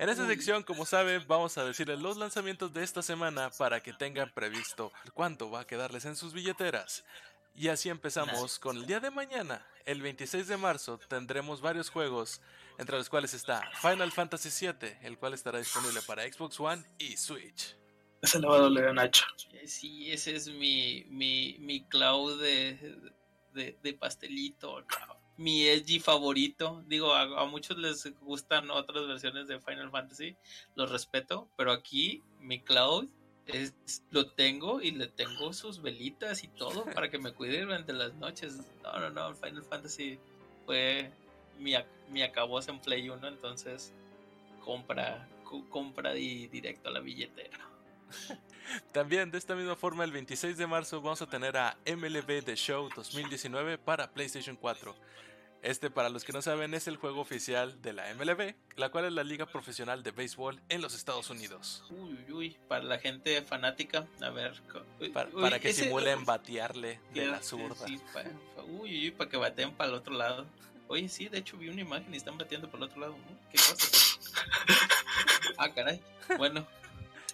En esta sección, como saben, vamos a decirles los lanzamientos de esta semana para que tengan previsto cuánto va a quedarles en sus billeteras. Y así empezamos con el día de mañana, el 26 de marzo, tendremos varios juegos, entre los cuales está Final Fantasy VII, el cual estará disponible para Xbox One y Switch. Ese le va a doler a Nacho. Eh, Sí, ese es mi, mi, mi cloud de, de, de pastelito, ¿no? mi edgy favorito. Digo, a, a muchos les gustan otras versiones de Final Fantasy, los respeto, pero aquí mi cloud es, lo tengo y le tengo sus velitas y todo para que me cuide durante las noches. No, no, no, Final Fantasy fue mi, mi acabose en Play 1, entonces compra, compra y directo a la billetera. También de esta misma forma, el 26 de marzo vamos a tener a MLB The Show 2019 para PlayStation 4. Este, para los que no saben, es el juego oficial de la MLB, la cual es la liga profesional de béisbol en los Estados Unidos. Uy, uy, uy, para la gente fanática, a ver. uy, Para, uy, para que ese- simulen batearle de la Sí, zurda. sí, uy, uy, para que bateen para el otro lado. Oye, sí, de hecho vi una imagen y están bateando para el otro lado. ¿Qué cosa? ah, caray. Bueno,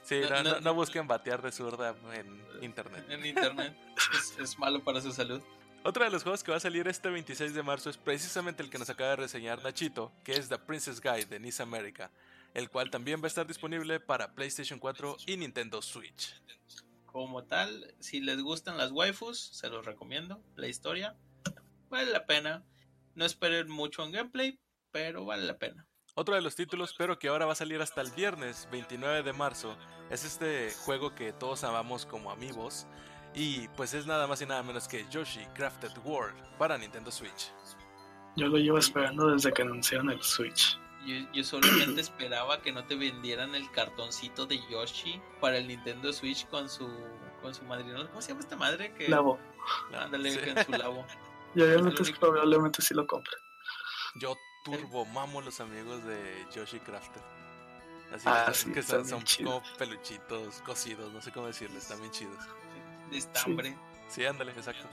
Sí, No, no, no- no- no busquen batear de zurda en internet. en internet es, es malo para su salud. Otro de los juegos que va a salir este 26 de marzo es precisamente el que nos acaba de reseñar Nachito, que es The Princess Guide de Nice America, el cual también va a estar disponible para PlayStation 4 y Nintendo Switch. Como tal, si les gustan las waifus, se los recomiendo. La historia vale la pena. No esperen mucho en gameplay, pero vale la pena. Otro de los títulos, pero que ahora va a salir hasta el viernes 29 de marzo, es este juego que todos amamos como amigos. Y pues es nada más y nada menos que Yoshi Crafted World para Nintendo Switch. Yo lo llevo esperando desde que anunciaron el Switch. Yo, yo solamente esperaba que no te vendieran el cartoncito de Yoshi para el Nintendo Switch con su con su madrina. ¿Cómo se llama esta madre? Que, Lavo. Ándale, Sí. en su labo. Yo realmente probablemente sí lo compre. Yo turbo mamo los amigos de Yoshi Crafted. Así Ah, que- sí, que están son, son como peluchitos cocidos, no sé cómo decirles, están bien chidos. De estambre. Sí, ándale, exacto.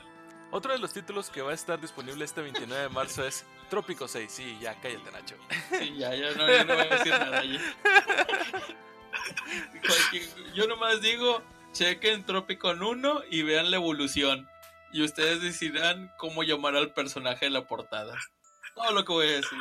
Otro de los títulos que va a estar disponible este 29 de marzo es Trópico 6. Sí, ya cállate, Nacho. Sí, ya, no, yo no voy a decir nada. Cualquier- Yo nomás digo, chequen Tropicon 1 y vean la evolución. Y ustedes decidirán cómo llamar al personaje de la portada. Todo lo que voy a decir.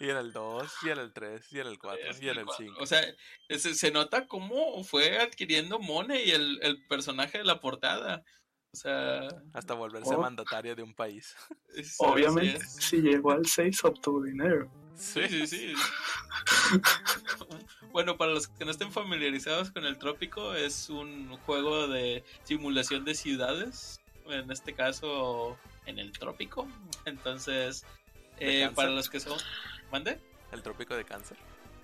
Y en el 2, y en el 3, y en el 4, y en el 5. O sea, se, se nota cómo fue adquiriendo Money el, el personaje de la portada. O sea, Hasta volverse Oh. mandataria de un país. Obviamente, si llegó al 6, obtuvo dinero. Sí, sí, sí. bueno, para los que no estén familiarizados con el trópico, es un juego de simulación de ciudades. En este caso, en el trópico. Entonces, ¿De eh, para los que son. ¿Mande? El trópico de cáncer.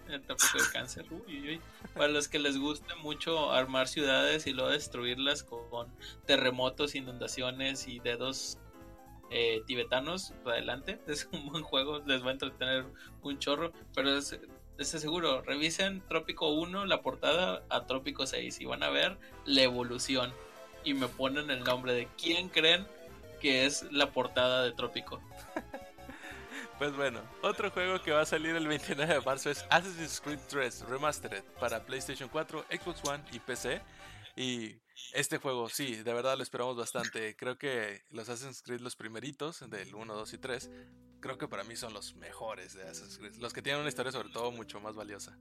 El trópico de cáncer. Uy, uy, uy. Para los que les guste mucho armar ciudades y luego destruirlas con terremotos, inundaciones y dedos eh, tibetanos, adelante. Es un buen juego, les va a entretener un chorro. Pero es, es seguro, revisen Trópico 1, la portada, a Trópico 6 y van a ver la evolución. Y me ponen el nombre de quién creen que es la portada de Trópico. Pues bueno, otro juego que va a salir el 29 de marzo es Assassin's Creed 3 Remastered para PlayStation 4, Xbox One y PC. Y este juego, sí, de verdad lo esperamos bastante. Creo que los Assassin's Creed, los primeritos, del 1, 2 y 3, creo que para mí son los mejores de Assassin's Creed. Los que tienen una historia sobre todo mucho más valiosa.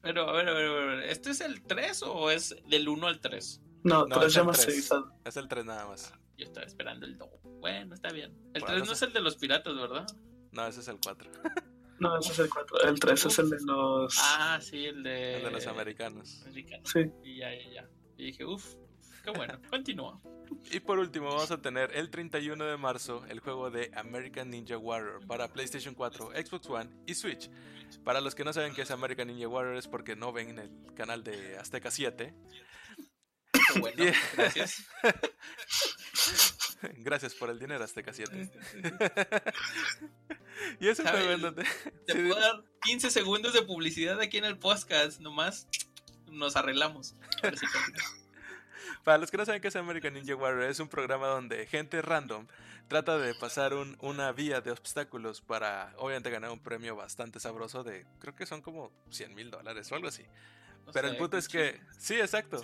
Pero, a ver, a ver, a ver, ¿este es el 3 o es del 1 al 3? No, No, tres es el llamas tres. seguidas. Es el 3 nada más. Yo estaba esperando el 2. Bueno, está bien. El Bueno, 3 no no es sé. el de los piratas, ¿verdad? No, ese es el 4. No, ese es el 4. El 3 es el de los. Ah, sí, el de... El de los americanos. americanos. Sí. Y ya, ya, ya. Y dije, uff, qué bueno. Continúa. Y por último, vamos a tener el 31 de marzo el juego de American Ninja Warrior para PlayStation 4, Xbox One y Switch. Para los que no saben qué es American Ninja Warrior es porque no ven el canal de Azteca 7. Qué bueno, gracias. Gracias por el dinero, Azteca 7. y es un ¿Sabe? juego en donde... Te Sí, puedo dar 15 segundos de publicidad aquí en el podcast, nomás nos arreglamos. Sí. Para los que no saben qué es American Ninja Warrior, es un programa donde gente random trata de pasar un- una vía de obstáculos para, obviamente, ganar un premio bastante sabroso de, creo que son como 100 mil dólares o algo así. Pero el punto es que, sí, exacto.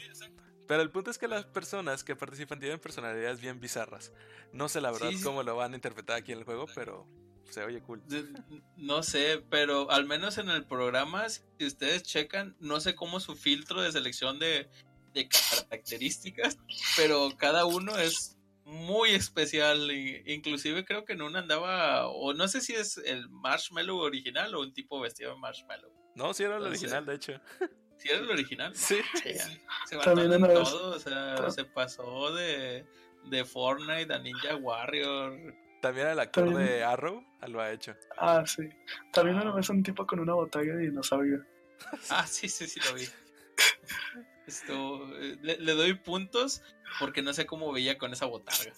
Pero el punto es que las personas que participan tienen personalidades bien bizarras. No sé la verdad Sí, sí. cómo lo van a interpretar aquí en el juego, pero se oye cool. No sé, pero al menos en el programa, si ustedes checan, no sé cómo su filtro de selección de, de características, pero cada uno es muy especial. inclusive creo que en una andaba, o no sé si es el marshmallow original o un tipo vestido de marshmallow. No, sí era el original, de hecho. Si era el original. Sí. Sí, se También en vez- todo, o sea, se pasó de, de Fortnite a Ninja Warrior. También el actor También- de Arrow lo ha hecho. Ah, sí. También una vez un tipo con una botella de dinosaurio. Ah, sí, sí, sí lo vi. Esto, le, le doy puntos porque no sé cómo veía con esa botarga.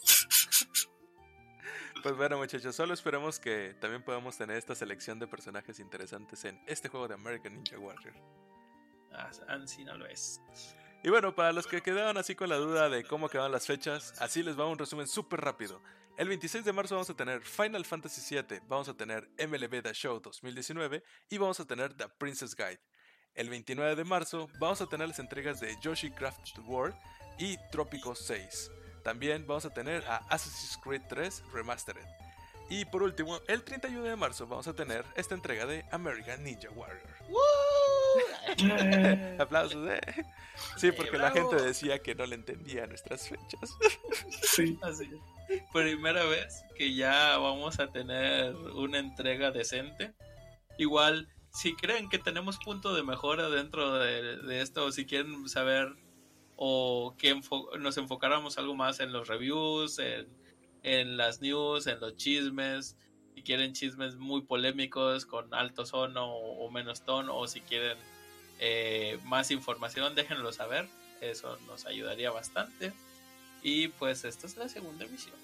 Pues bueno, muchachos, solo esperemos que también podamos tener esta selección de personajes interesantes en este juego de American Ninja Warrior. Así no lo es. Y bueno, para los que quedaron así con la duda de cómo quedaron las fechas, así les va un resumen súper rápido. El 26 de marzo vamos a tener Final Fantasy VII, vamos a tener MLB The Show 2019 y vamos a tener The Princess Guide. El 29 de marzo vamos a tener las entregas de Yoshi Crafted World y Trópico 6. También vamos a tener a Assassin's Creed 3 Remastered. Y por último, el 31 de marzo vamos a tener esta entrega de American Ninja Warrior. Yeah. Aplausos, eh. Sí, porque la gente decía que no le entendía nuestras fechas. Sí. Así es. Primera vez que ya vamos a tener una entrega decente. Igual, si creen que tenemos punto de mejora dentro de, de esto, o si quieren saber o que enfo- nos enfocáramos algo más en los reviews, en, en las news, en los chismes, si quieren chismes muy polémicos con alto tono o, o menos tono, o si quieren eh, más información, déjenlo saber. Eso nos ayudaría bastante. Y pues esta es la segunda emisión.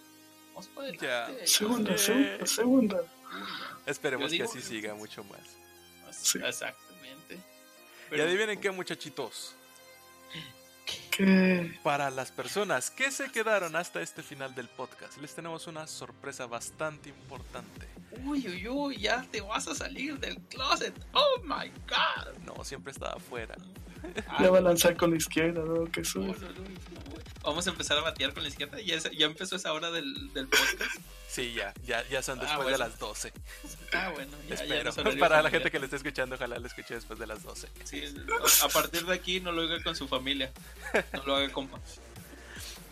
Vamos por adelante. Segunda, Sí. segunda, segunda. Esperemos que así siga mucho más. Sí. Exactamente. y Pero- adivinen qué, muchachitos. Para las personas que se quedaron hasta este final del podcast, les tenemos una sorpresa bastante importante. Uy, uy, uy, ya te vas a salir del closet. Oh my god. No, siempre estaba afuera. ya va a lanzar con la izquierda, ¿no? Que sube. no, no, no. Vamos a empezar a batear con la izquierda. Ya, es- ya empezó esa hora del, del podcast. Sí, ya, ya, ya son Ah, después bueno. de las 12. Ah, bueno, ya, ya Espero. horario Para la gente que le esté escuchando, ojalá lo escuche después de las 12. Sí, a partir de aquí no lo haga con su familia. No lo haga compa.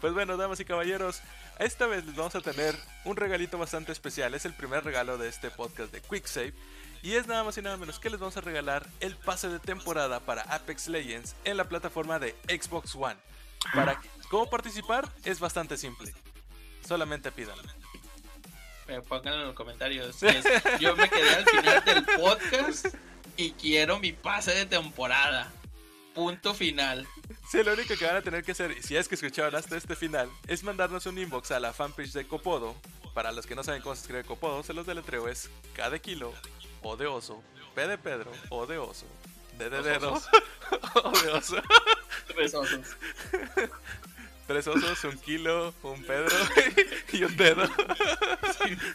Pues bueno, damas y caballeros, esta vez les vamos a tener un regalito bastante especial. Es el primer regalo de este podcast de QuickSave. Y es nada más y nada menos que les vamos a regalar el pase de temporada para Apex Legends en la plataforma de Xbox One. Para cómo participar es bastante simple. Solamente pídanlo. Eh, Pónganlo en los comentarios. Yo me quedé al final del podcast y quiero mi pase de temporada. Punto final. Sí, lo único que van a tener que hacer, si es que escucharon hasta este final, es mandarnos un inbox a la fanpage de Copodo. Para los que no saben cómo se escribe Copodo, se los deletreo es K de kilo, O de oso, P de Pedro, O de oso, D de dedo. O de oso. Tres osos. Tres osos, un kilo, un Pedro y un dedo.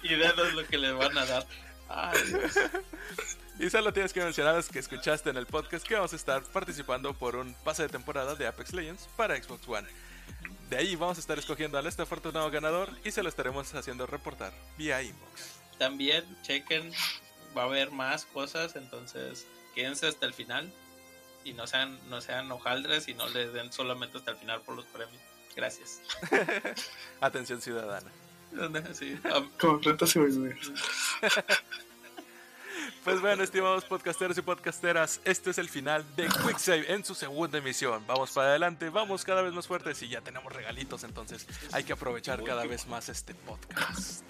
y dedos lo que les van a dar. Ay, Dios. Y solo tienes que mencionar que escuchaste en el podcast que vamos a estar participando por un pase de temporada de Apex Legends para Xbox One. De ahí vamos a estar escogiendo al este afortunado ganador y se lo estaremos haciendo reportar vía inbox. También chequen, va a haber más cosas, entonces quédense hasta el final y no sean, no sean hojaldres y no le den solamente hasta el final por los premios. Gracias. Atención ciudadana. Sí, plantas y verduras. Pues bueno, estimados podcasteros y podcasteras, este es el final de QuickSave en su segunda emisión. Vamos para adelante, vamos cada vez más fuertes y ya tenemos regalitos, entonces hay que aprovechar cada vez más este podcast.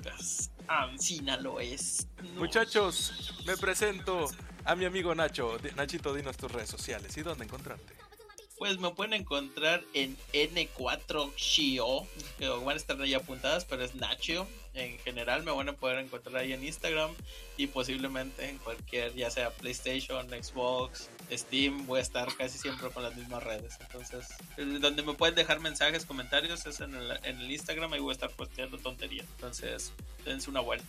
Ancina lo es. Muchachos, me presento a mi amigo Nacho. Nachito, dinos tus redes sociales y dónde encontrarte. Pues me pueden encontrar en N4Chio, que van a estar ahí apuntadas, pero es Nacho. En general me van a poder encontrar ahí en Instagram y posiblemente en cualquier, ya sea PlayStation, Xbox, Steam, voy a estar casi siempre con las mismas redes. Entonces, donde me pueden dejar mensajes, comentarios es en el, en el Instagram, ahí voy a estar posteando tonterías. Entonces, dense una vuelta.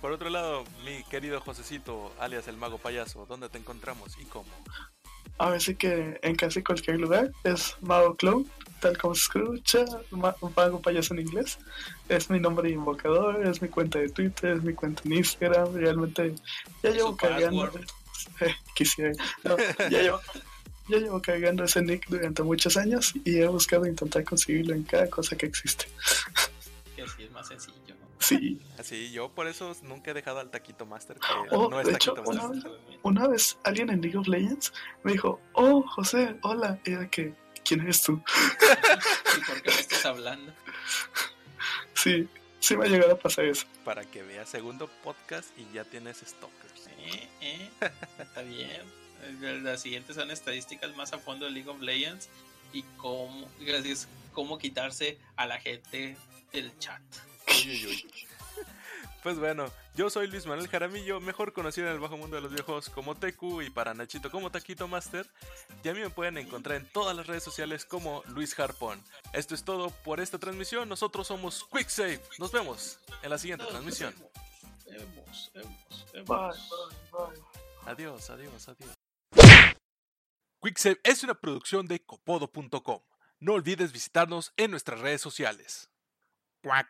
Por otro lado, mi querido Josecito, alias el mago payaso, ¿dónde te encontramos y cómo? A ver sí que en casi cualquier lugar es Mago Clown, tal como se escucha, ma- Mago Payaso en inglés. Es mi nombre de invocador, es mi cuenta de Twitter, es mi cuenta en Instagram. Realmente ya llevo cargando. Eh, quisiera. No, ya, llevo, ya llevo cargando ese nick durante muchos años y he buscado intentar conseguirlo en cada cosa que existe. Que así es más sencillo. Sí, Así, yo por eso nunca he dejado al Taquito Master, que Oh, no es de hecho, Taquito una Master. vez- una vez alguien en League of Legends me dijo, oh, José, hola. Y era que, ¿quién eres tú? ¿Y por qué me estás hablando? Sí, sí me ha llegado a pasar eso. Para que veas segundo podcast y ya tienes stalkers. Eh, eh, está bien. Las siguientes son estadísticas más a fondo de League of Legends y cómo, gracias, cómo quitarse a la gente del chat. Uy, uy, uy. Pues bueno, yo soy Luis Manuel Jaramillo, mejor conocido en el bajo mundo de los viejos como Teku y para Nachito como Taquito Master. Y a mí me pueden encontrar en todas las redes sociales como Luis Harpón. Esto es todo por esta transmisión. Nosotros somos QuickSave. Nos vemos en la siguiente transmisión. Bye, bye, bye. Adiós, adiós, adiós. QuickSave es una producción de copodo.com. No olvides visitarnos en nuestras redes sociales. Cuac.